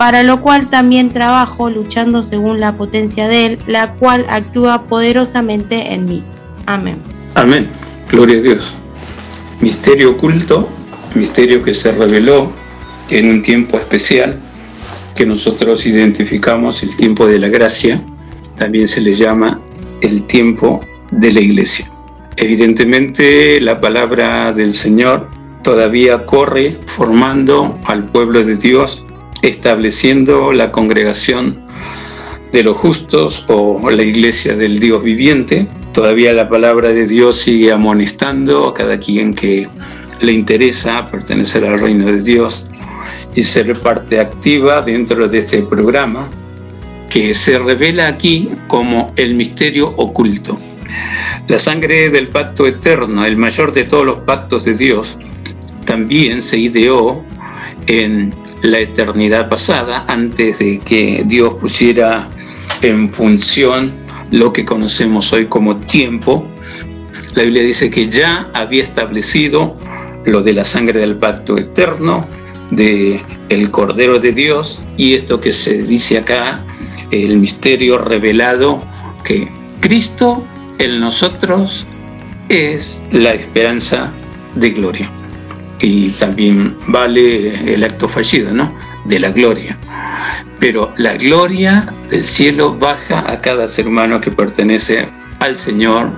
[SPEAKER 2] para lo cual también trabajo luchando según la potencia de Él, la cual actúa poderosamente en mí. Amén.
[SPEAKER 4] Amén. Gloria a Dios. Misterio oculto, misterio que se reveló en un tiempo especial que nosotros identificamos, el tiempo de la gracia, también se le llama el tiempo de la iglesia. Evidentemente la palabra del Señor todavía corre formando al pueblo de Dios estableciendo la congregación de los justos o la iglesia del Dios viviente. Todavía la palabra de Dios sigue amonestando a cada quien que le interesa pertenecer al reino de Dios y ser parte activa dentro de este programa que se revela aquí como el misterio oculto. La sangre del pacto eterno, el mayor de todos los pactos de Dios, también se ideó en la eternidad pasada, antes de que Dios pusiera en función lo que conocemos hoy como tiempo. La Biblia dice que ya había establecido lo de la sangre del pacto eterno, de el Cordero de Dios y esto que se dice acá, el misterio revelado que Cristo en nosotros es la esperanza de gloria y también vale el acto fallido, ¿no? De la gloria. Pero la gloria del cielo baja a cada ser humano que pertenece al Señor,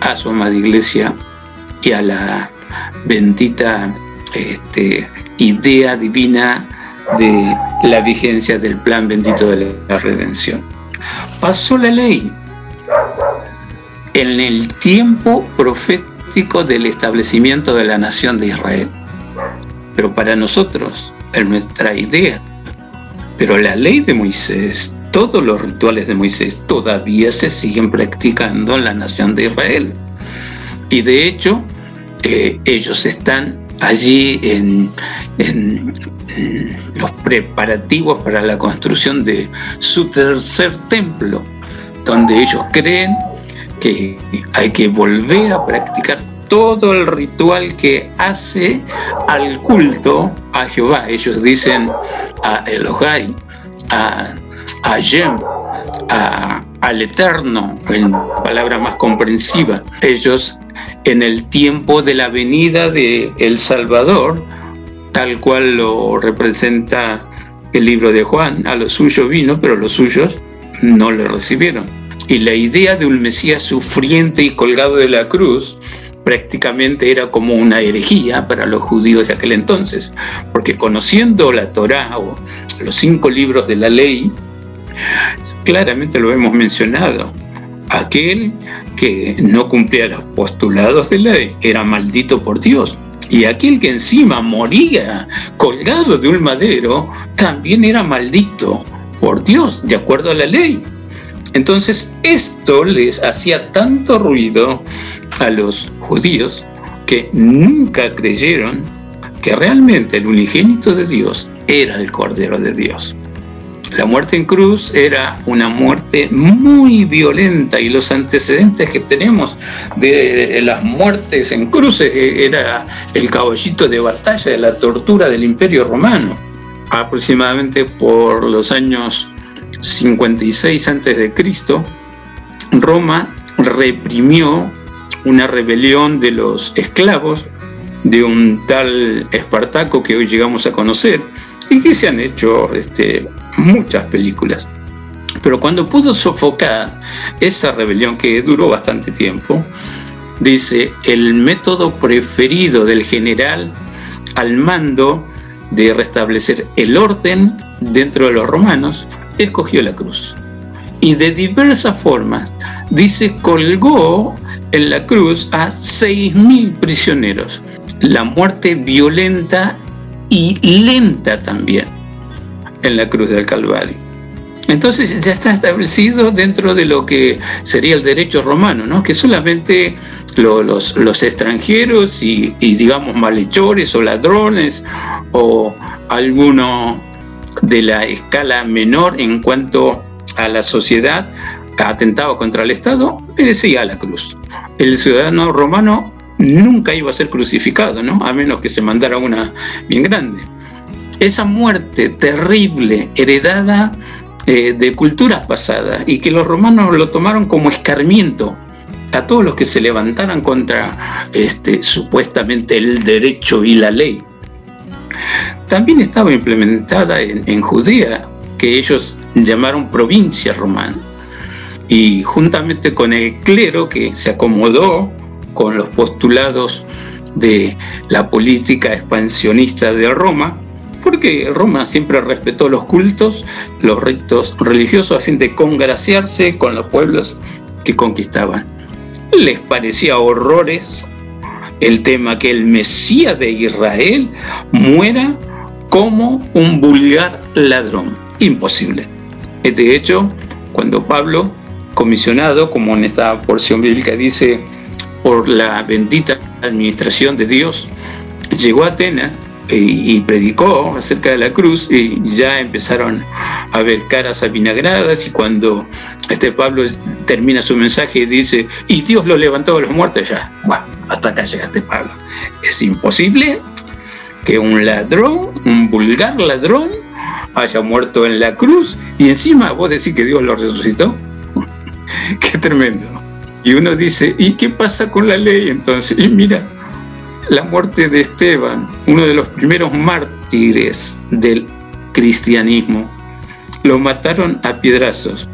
[SPEAKER 4] a su amada iglesia y a la bendita este, idea divina de la vigencia del plan bendito de la redención. Pasó la ley en el tiempo profético del establecimiento de la nación de Israel pero para nosotros, en nuestra idea. Pero la ley de Moisés, todos los rituales de Moisés todavía se siguen practicando en la nación de Israel. Y de hecho, eh, ellos están allí en, en, los preparativos para la construcción de su tercer templo, donde ellos creen que hay que volver a practicar todo el ritual que hace al culto a Jehová. Ellos dicen a Elohai, a, a Yem, al Eterno, en palabra más comprensiva. Ellos en el tiempo de la venida de el Salvador, tal cual lo representa el libro de Juan, a los suyos vino, pero los suyos no le recibieron. Y la idea de un Mesías sufriente y colgado de la cruz prácticamente era como una herejía para los judíos de aquel entonces, porque conociendo la Torá o los cinco libros de la ley, claramente lo hemos mencionado, aquel que no cumplía los postulados de la ley era maldito por Dios. Y aquel que encima moría colgado de un madero también era maldito por Dios, de acuerdo a la ley. Entonces esto les hacía tanto ruido a los judíos que nunca creyeron que realmente el unigénito de Dios era el Cordero de Dios. La muerte en cruz era una muerte muy violenta y los antecedentes que tenemos de las muertes en cruces era el caballito de batalla de la tortura del imperio romano. Aproximadamente por los años 56 a.C., Roma reprimió una rebelión de los esclavos de un tal Espartaco que hoy llegamos a conocer y que se han hecho este, muchas películas. Pero cuando pudo sofocar esa rebelión que duró bastante tiempo, dice, el método preferido del general al mando de restablecer el orden dentro de los romanos, escogió la cruz. Y de diversas formas, dice, colgó en la cruz a 6.000 prisioneros. La muerte violenta y lenta también en la cruz del Calvario. Entonces ya está establecido dentro de lo que sería el derecho romano, ¿no? que solamente los, los, extranjeros y, y, digamos malhechores o ladrones o alguno de la escala menor en cuanto a la sociedad atentado contra el Estado, merecía la cruz. El ciudadano romano nunca iba a ser crucificado, ¿no? A menos que se mandara una bien grande. Esa muerte terrible, heredada eh, de culturas pasadas, y que los romanos lo tomaron como escarmiento a todos los que se levantaran contra este, supuestamente el derecho y la ley. También estaba implementada en, en Judea, que ellos llamaron provincia romana y juntamente con el clero que se acomodó con los postulados de la política expansionista de Roma, porque Roma siempre respetó los cultos, los ritos religiosos a fin de congraciarse con los pueblos que conquistaban. Les parecía horrores el tema que el Mesías de Israel muera como un vulgar ladrón. Imposible. De hecho, cuando Pablo comisionado, como en esta porción bíblica dice, por la bendita administración de Dios, llegó a Atenas y, predicó acerca de la cruz y ya empezaron a ver caras avinagradas y cuando este Pablo termina su mensaje y dice, y Dios lo levantó de los muertos, ya, bueno, hasta acá llegaste Pablo. Es imposible que un ladrón, un vulgar ladrón, haya muerto en la cruz y encima vos decís que Dios lo resucitó. Qué tremendo. Y uno dice, ¿y qué pasa con la ley entonces? Y mira, la muerte de Esteban, uno de los primeros mártires del cristianismo, lo mataron a piedrazos.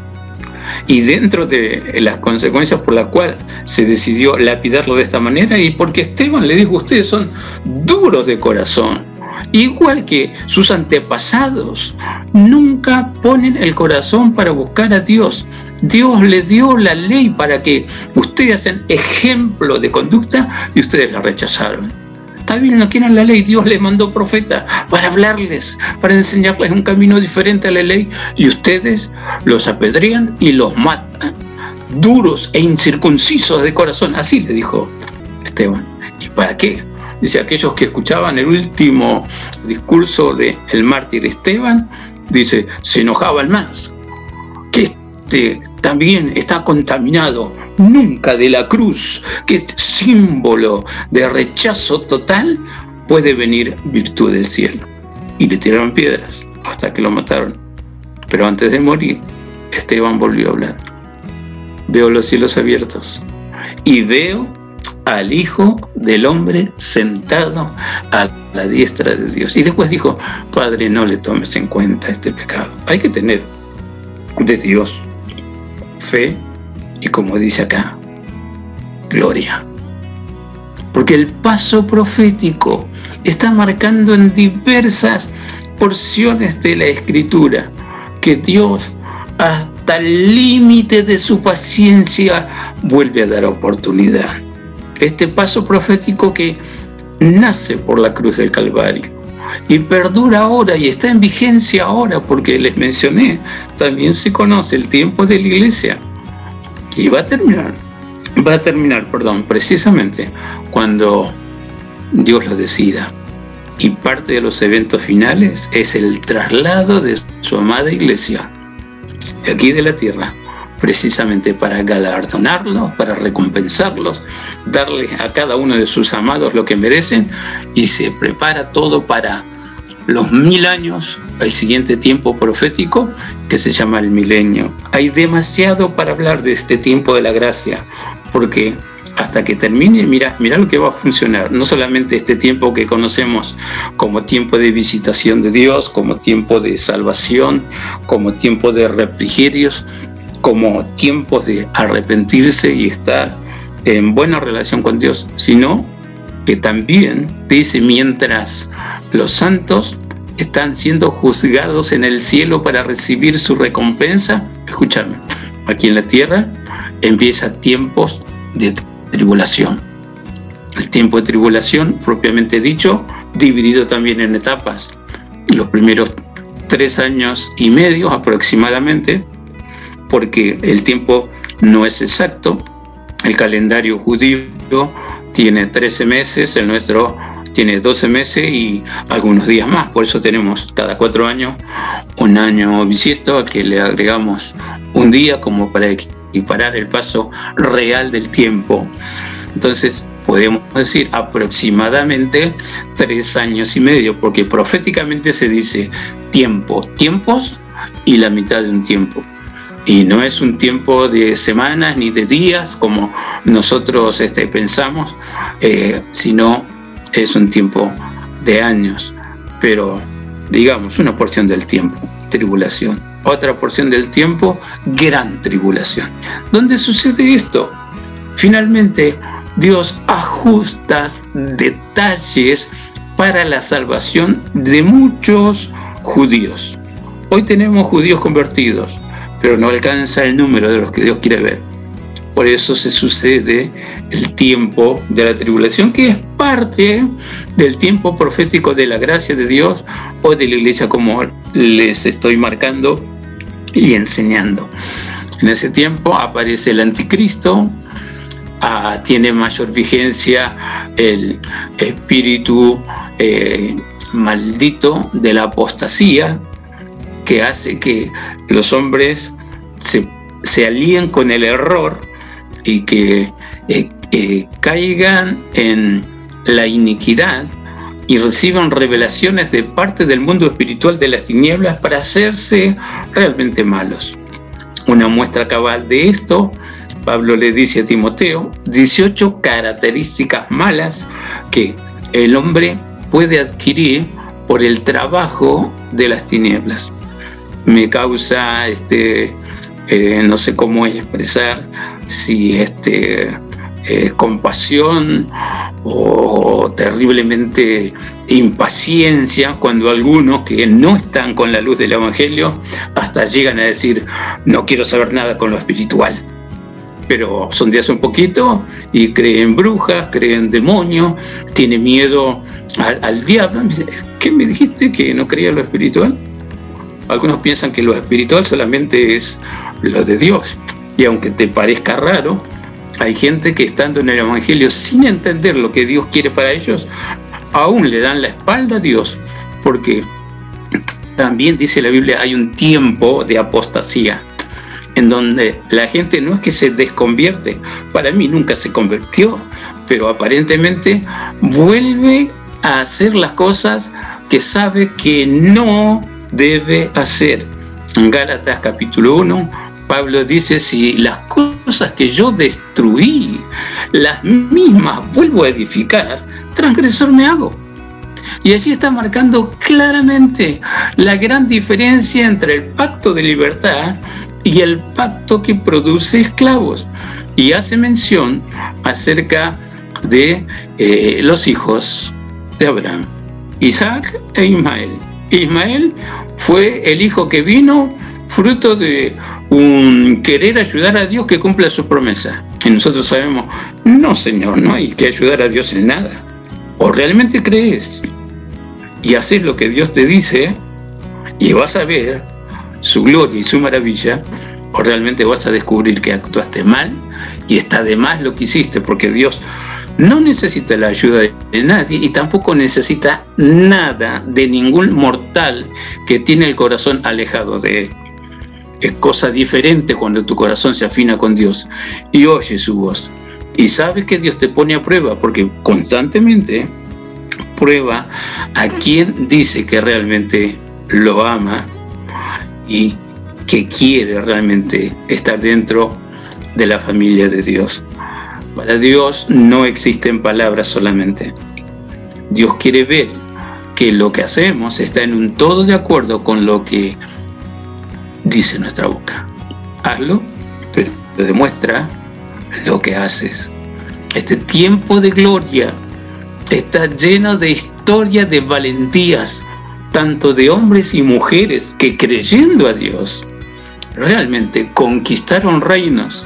[SPEAKER 4] Y dentro de las consecuencias por las cuales se decidió lapidarlo de esta manera, y porque Esteban le dijo, ustedes son duros de corazón, igual que sus antepasados, nunca ponen el corazón para buscar a Dios, Dios le dio la ley para que ustedes sean ejemplo de conducta y ustedes la rechazaron. Está bien, no quieren la ley, Dios les mandó profeta para hablarles, para enseñarles un camino diferente a la ley y ustedes los apedrean y los matan. Duros e incircuncisos de corazón, así le dijo Esteban. ¿Y para qué? Dice aquellos que escuchaban el último discurso del el mártir Esteban, dice, se enojaban más. ¿Qué este también está contaminado nunca de la cruz, que es símbolo de rechazo total, puede venir virtud del cielo. Y le tiraron piedras hasta que lo mataron. Pero antes de morir, Esteban volvió a hablar. Veo los cielos abiertos y veo al Hijo del Hombre sentado a la diestra de Dios. Y después dijo, Padre, no le tomes en cuenta este pecado. Hay que tener de Dios fe y como dice acá, gloria. Porque el paso profético está marcando en diversas porciones de la escritura que Dios hasta el límite de su paciencia vuelve a dar oportunidad. Este paso profético que nace por la cruz del Calvario y perdura ahora y está en vigencia ahora porque les mencioné, también se conoce el tiempo de la iglesia y va a terminar, va a terminar, perdón, precisamente cuando Dios lo decida. Y parte de los eventos finales es el traslado de su amada iglesia de aquí de la tierra, precisamente para galardonarlos, para recompensarlos, darle a cada uno de sus amados lo que merecen y se prepara todo para los mil años, el siguiente tiempo profético que se llama el milenio. Hay demasiado para hablar de este tiempo de la gracia, porque hasta que termine, mira, mira lo que va a funcionar. No solamente este tiempo que conocemos como tiempo de visitación de Dios, como tiempo de salvación, como tiempo de refrigerios, como tiempo de arrepentirse y estar en buena relación con Dios, sino que también dice mientras los santos están siendo juzgados en el cielo para recibir su recompensa, escúchame, aquí en la tierra empieza tiempos de tribulación. El tiempo de tribulación, propiamente dicho, dividido también en etapas. Los primeros tres años y medio aproximadamente, porque el tiempo no es exacto. El calendario judío tiene 13 meses, el nuestro tiene 12 meses y algunos días más. Por eso tenemos cada cuatro años un año bisiesto a que le agregamos un día como para y parar el paso real del tiempo. Entonces, podemos decir aproximadamente tres años y medio, porque proféticamente se dice tiempo, tiempos y la mitad de un tiempo. Y no es un tiempo de semanas ni de días como nosotros este, pensamos, eh, sino es un tiempo de años, pero digamos una porción del tiempo, tribulación otra porción del tiempo, gran tribulación. ¿Dónde sucede esto? Finalmente, Dios ajusta detalles para la salvación de muchos judíos. Hoy tenemos judíos convertidos, pero no alcanza el número de los que Dios quiere ver. Por eso se sucede el tiempo de la tribulación, que es parte del tiempo profético de la gracia de Dios o de la iglesia, como les estoy marcando y enseñando. En ese tiempo aparece el anticristo, ah, tiene mayor vigencia el espíritu eh, maldito de la apostasía, que hace que los hombres se, se alíen con el error y que eh, eh, caigan en la iniquidad y reciban revelaciones de parte del mundo espiritual de las tinieblas para hacerse realmente malos. Una muestra cabal de esto, Pablo le dice a Timoteo, 18 características malas que el hombre puede adquirir por el trabajo de las tinieblas. Me causa, este, eh, no sé cómo expresar, si este, eh, compasión o terriblemente impaciencia cuando algunos que no están con la luz del Evangelio hasta llegan a decir, no quiero saber nada con lo espiritual. Pero son hace un poquito y creen brujas, creen demonios, tienen miedo al, al diablo. ¿Qué me dijiste que no creía lo espiritual? Algunos piensan que lo espiritual solamente es lo de Dios. Y aunque te parezca raro, hay gente que estando en el Evangelio sin entender lo que Dios quiere para ellos, aún le dan la espalda a Dios, porque también dice la Biblia, hay un tiempo de apostasía, en donde la gente no es que se desconvierte, para mí nunca se convirtió, pero aparentemente vuelve a hacer las cosas que sabe que no debe hacer. En Gálatas capítulo 1 Pablo dice, si las cosas que yo destruí, las mismas vuelvo a edificar, transgresor me hago. Y allí está marcando claramente la gran diferencia entre el pacto de libertad y el pacto que produce esclavos. Y hace mención acerca de eh, los hijos de Abraham, Isaac e Ismael. Ismael fue el hijo que vino fruto de un querer ayudar a Dios que cumpla sus promesas. Y nosotros sabemos, no Señor, no hay que ayudar a Dios en nada. O realmente crees y haces lo que Dios te dice y vas a ver su gloria y su maravilla, o realmente vas a descubrir que actuaste mal y está de más lo que hiciste, porque Dios no necesita la ayuda de nadie y tampoco necesita nada de ningún mortal que tiene el corazón alejado de él. Es cosa diferente cuando tu corazón se afina con Dios y oye su voz. Y sabes que Dios te pone a prueba porque constantemente prueba a quien dice que realmente lo ama y que quiere realmente estar dentro de la familia de Dios. Para Dios no existen palabras solamente. Dios quiere ver que lo que hacemos está en un todo de acuerdo con lo que dice nuestra boca. Hazlo, pero demuestra lo que haces. Este tiempo de gloria está lleno de historias de valentías, tanto de hombres y mujeres que creyendo a Dios, realmente conquistaron reinos,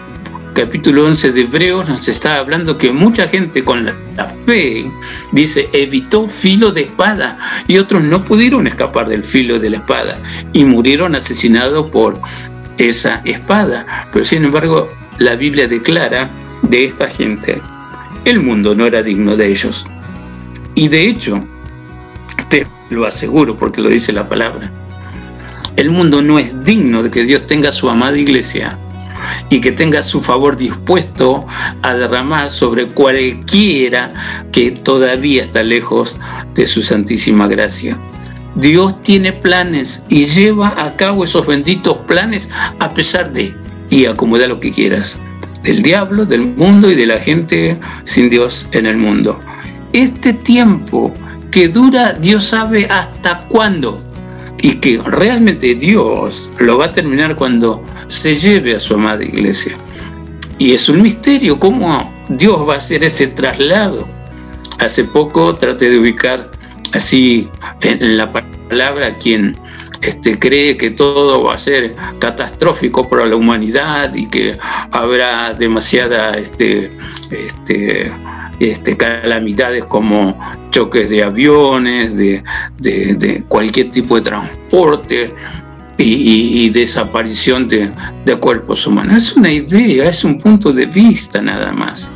[SPEAKER 4] capítulo 11 de Hebreos nos está hablando que mucha gente con la, fe, dice, evitó filo de espada y otros no pudieron escapar del filo de la espada y murieron asesinados por esa espada. Pero sin embargo, la Biblia declara de esta gente, el mundo no era digno de ellos. Y de hecho, te lo aseguro porque lo dice la palabra, el mundo no es digno de que Dios tenga su amada iglesia y que tenga su favor dispuesto a derramar sobre cualquiera que todavía está lejos de su santísima gracia. Dios tiene planes y lleva a cabo esos benditos planes a pesar de y acomoda lo que quieras, del diablo, del mundo y de la gente sin Dios en el mundo. Este tiempo que dura, Dios sabe hasta cuándo y que realmente Dios lo va a terminar cuando se lleve a su amada iglesia. Y es un misterio cómo Dios va a hacer ese traslado. Hace poco traté de ubicar así en la palabra quien este, cree que todo va a ser catastrófico para la humanidad y que habrá demasiada este, este, este, calamidades como choques de aviones, de, cualquier tipo de transporte y, desaparición de, de cuerpos humanos. Es una idea, es un punto de vista nada más.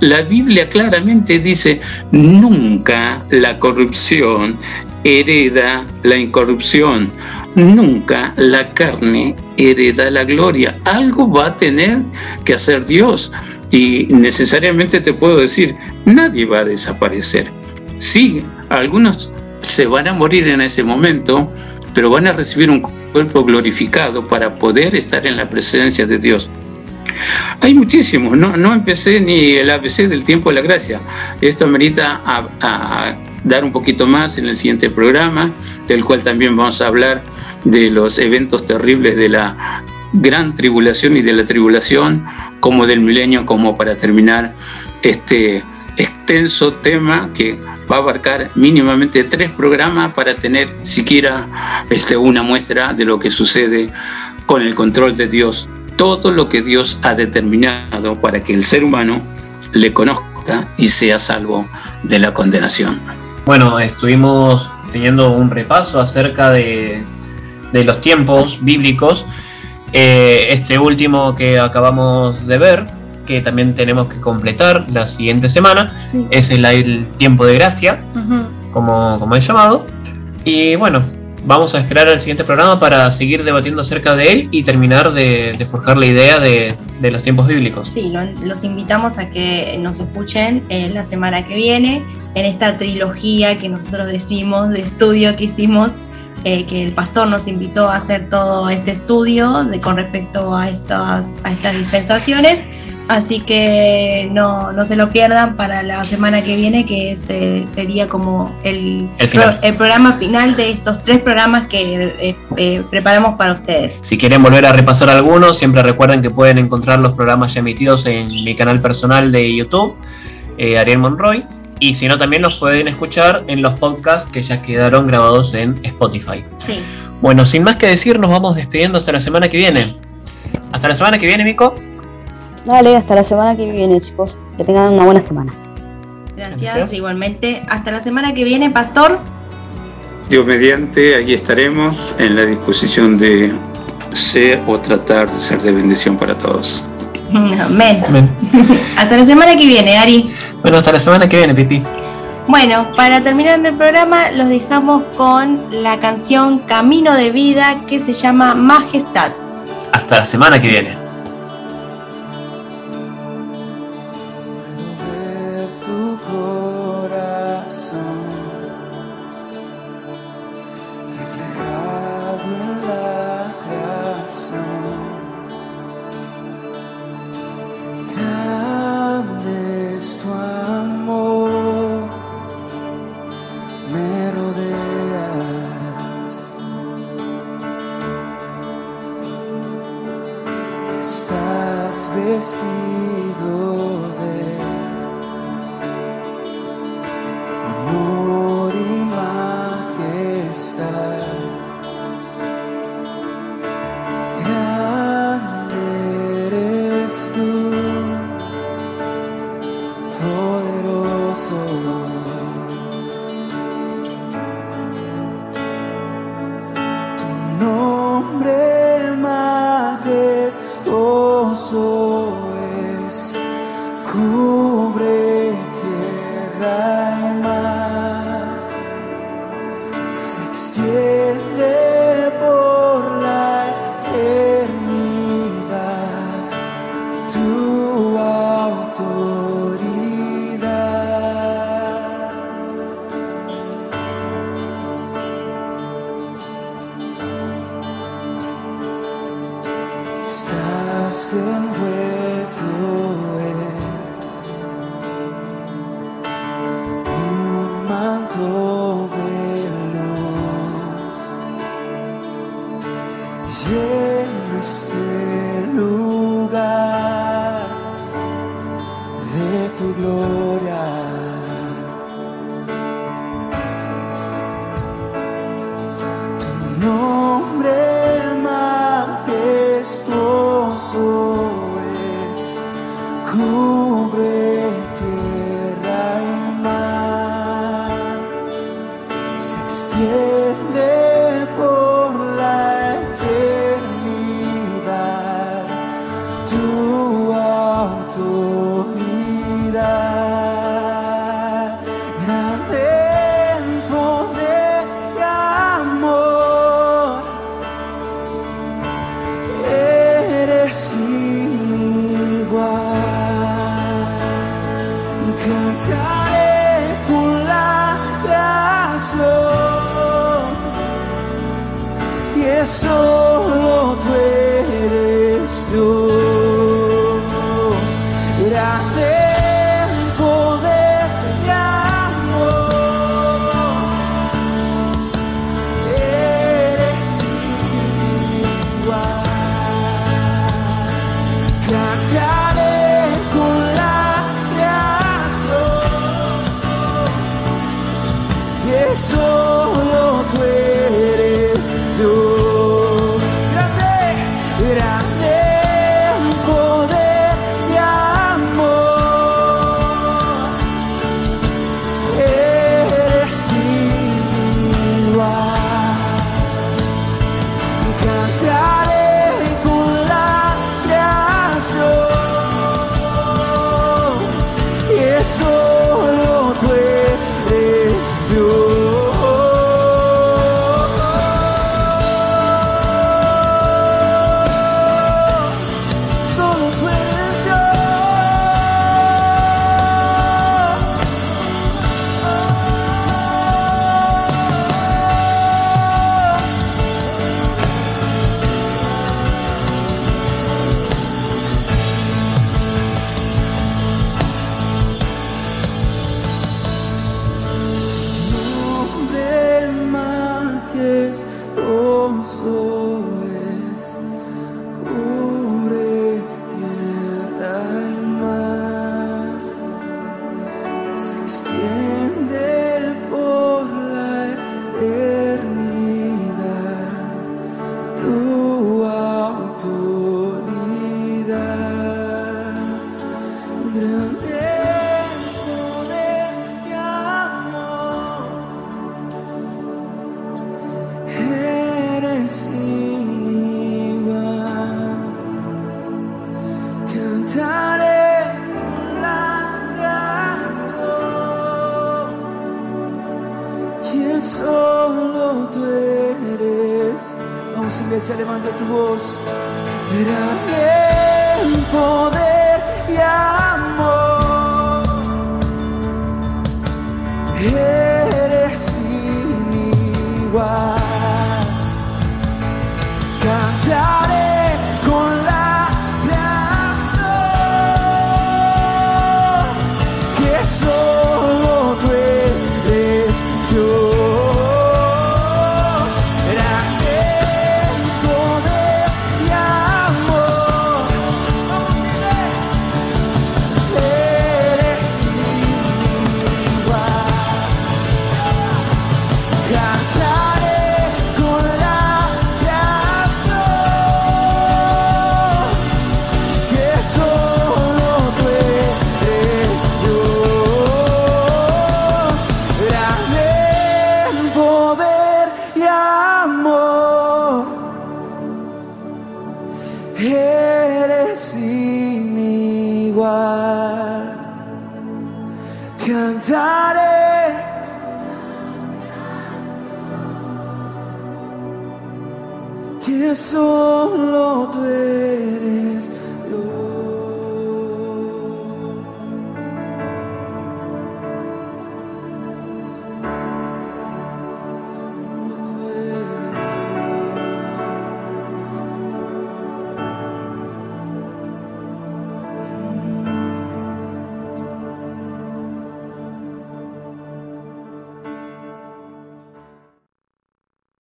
[SPEAKER 4] La Biblia claramente dice, nunca la corrupción hereda la incorrupción, nunca la carne hereda la gloria. Algo va a tener que hacer Dios. Y necesariamente te puedo decir, nadie va a desaparecer. Sí, algunos se van a morir en ese momento, pero van a recibir un cuerpo glorificado para poder estar en la presencia de Dios. Hay muchísimos, no, no empecé ni el ABC del tiempo de la gracia. Esto amerita a, a dar un poquito más en el siguiente programa, del cual también vamos a hablar de los eventos terribles de la gran tribulación y de la tribulación, como del milenio, como para terminar este extenso tema que va a abarcar mínimamente tres programas para tener siquiera este, una muestra de lo que sucede con el control de Dios, todo lo que Dios ha determinado para que el ser humano le conozca y sea salvo de la condenación.
[SPEAKER 1] Bueno, estuvimos teniendo un repaso acerca de, de los tiempos bíblicos eh, este último que acabamos de ver, que también tenemos que completar la siguiente semana, es el, tiempo de gracia, como, como es llamado. Y bueno, vamos a esperar al siguiente programa para seguir debatiendo acerca de él y terminar de, forjar la idea de, los tiempos bíblicos.
[SPEAKER 2] Sí, los invitamos a que nos escuchen la semana que viene en esta trilogía que nosotros decimos de estudio que hicimos eh, que el pastor nos invitó a hacer todo este estudio de, con respecto a estas, a estas dispensaciones. Así que no, no se lo pierdan para la semana que viene, que es, eh, sería como el,
[SPEAKER 7] El
[SPEAKER 2] pro- el programa final de estos tres programas que eh, eh, preparamos para ustedes.
[SPEAKER 7] Si quieren volver a repasar algunos, siempre recuerden que pueden encontrar los programas ya emitidos en mi canal personal de YouTube, eh, Ariel Monroy. Y si no, también los pueden escuchar en los podcasts que ya quedaron grabados en Spotify.
[SPEAKER 2] Sí.
[SPEAKER 7] Bueno, sin más que decir, nos vamos despidiendo hasta la semana que viene. Hasta la semana que viene, Mico.
[SPEAKER 3] Dale, hasta la semana que viene, chicos. Que tengan una buena semana.
[SPEAKER 2] Gracias,
[SPEAKER 7] Gracias.
[SPEAKER 2] igualmente. Hasta la semana que viene, Pastor.
[SPEAKER 4] Dios mediante, aquí estaremos en la disposición de ser o tratar de ser de bendición para todos.
[SPEAKER 2] Amén. Hasta la semana que viene, Ari.
[SPEAKER 7] Bueno, hasta la semana que viene, Pipi.
[SPEAKER 2] Bueno, para terminar el programa, los dejamos con la canción Camino de Vida que se llama Majestad.
[SPEAKER 7] Hasta la semana que viene.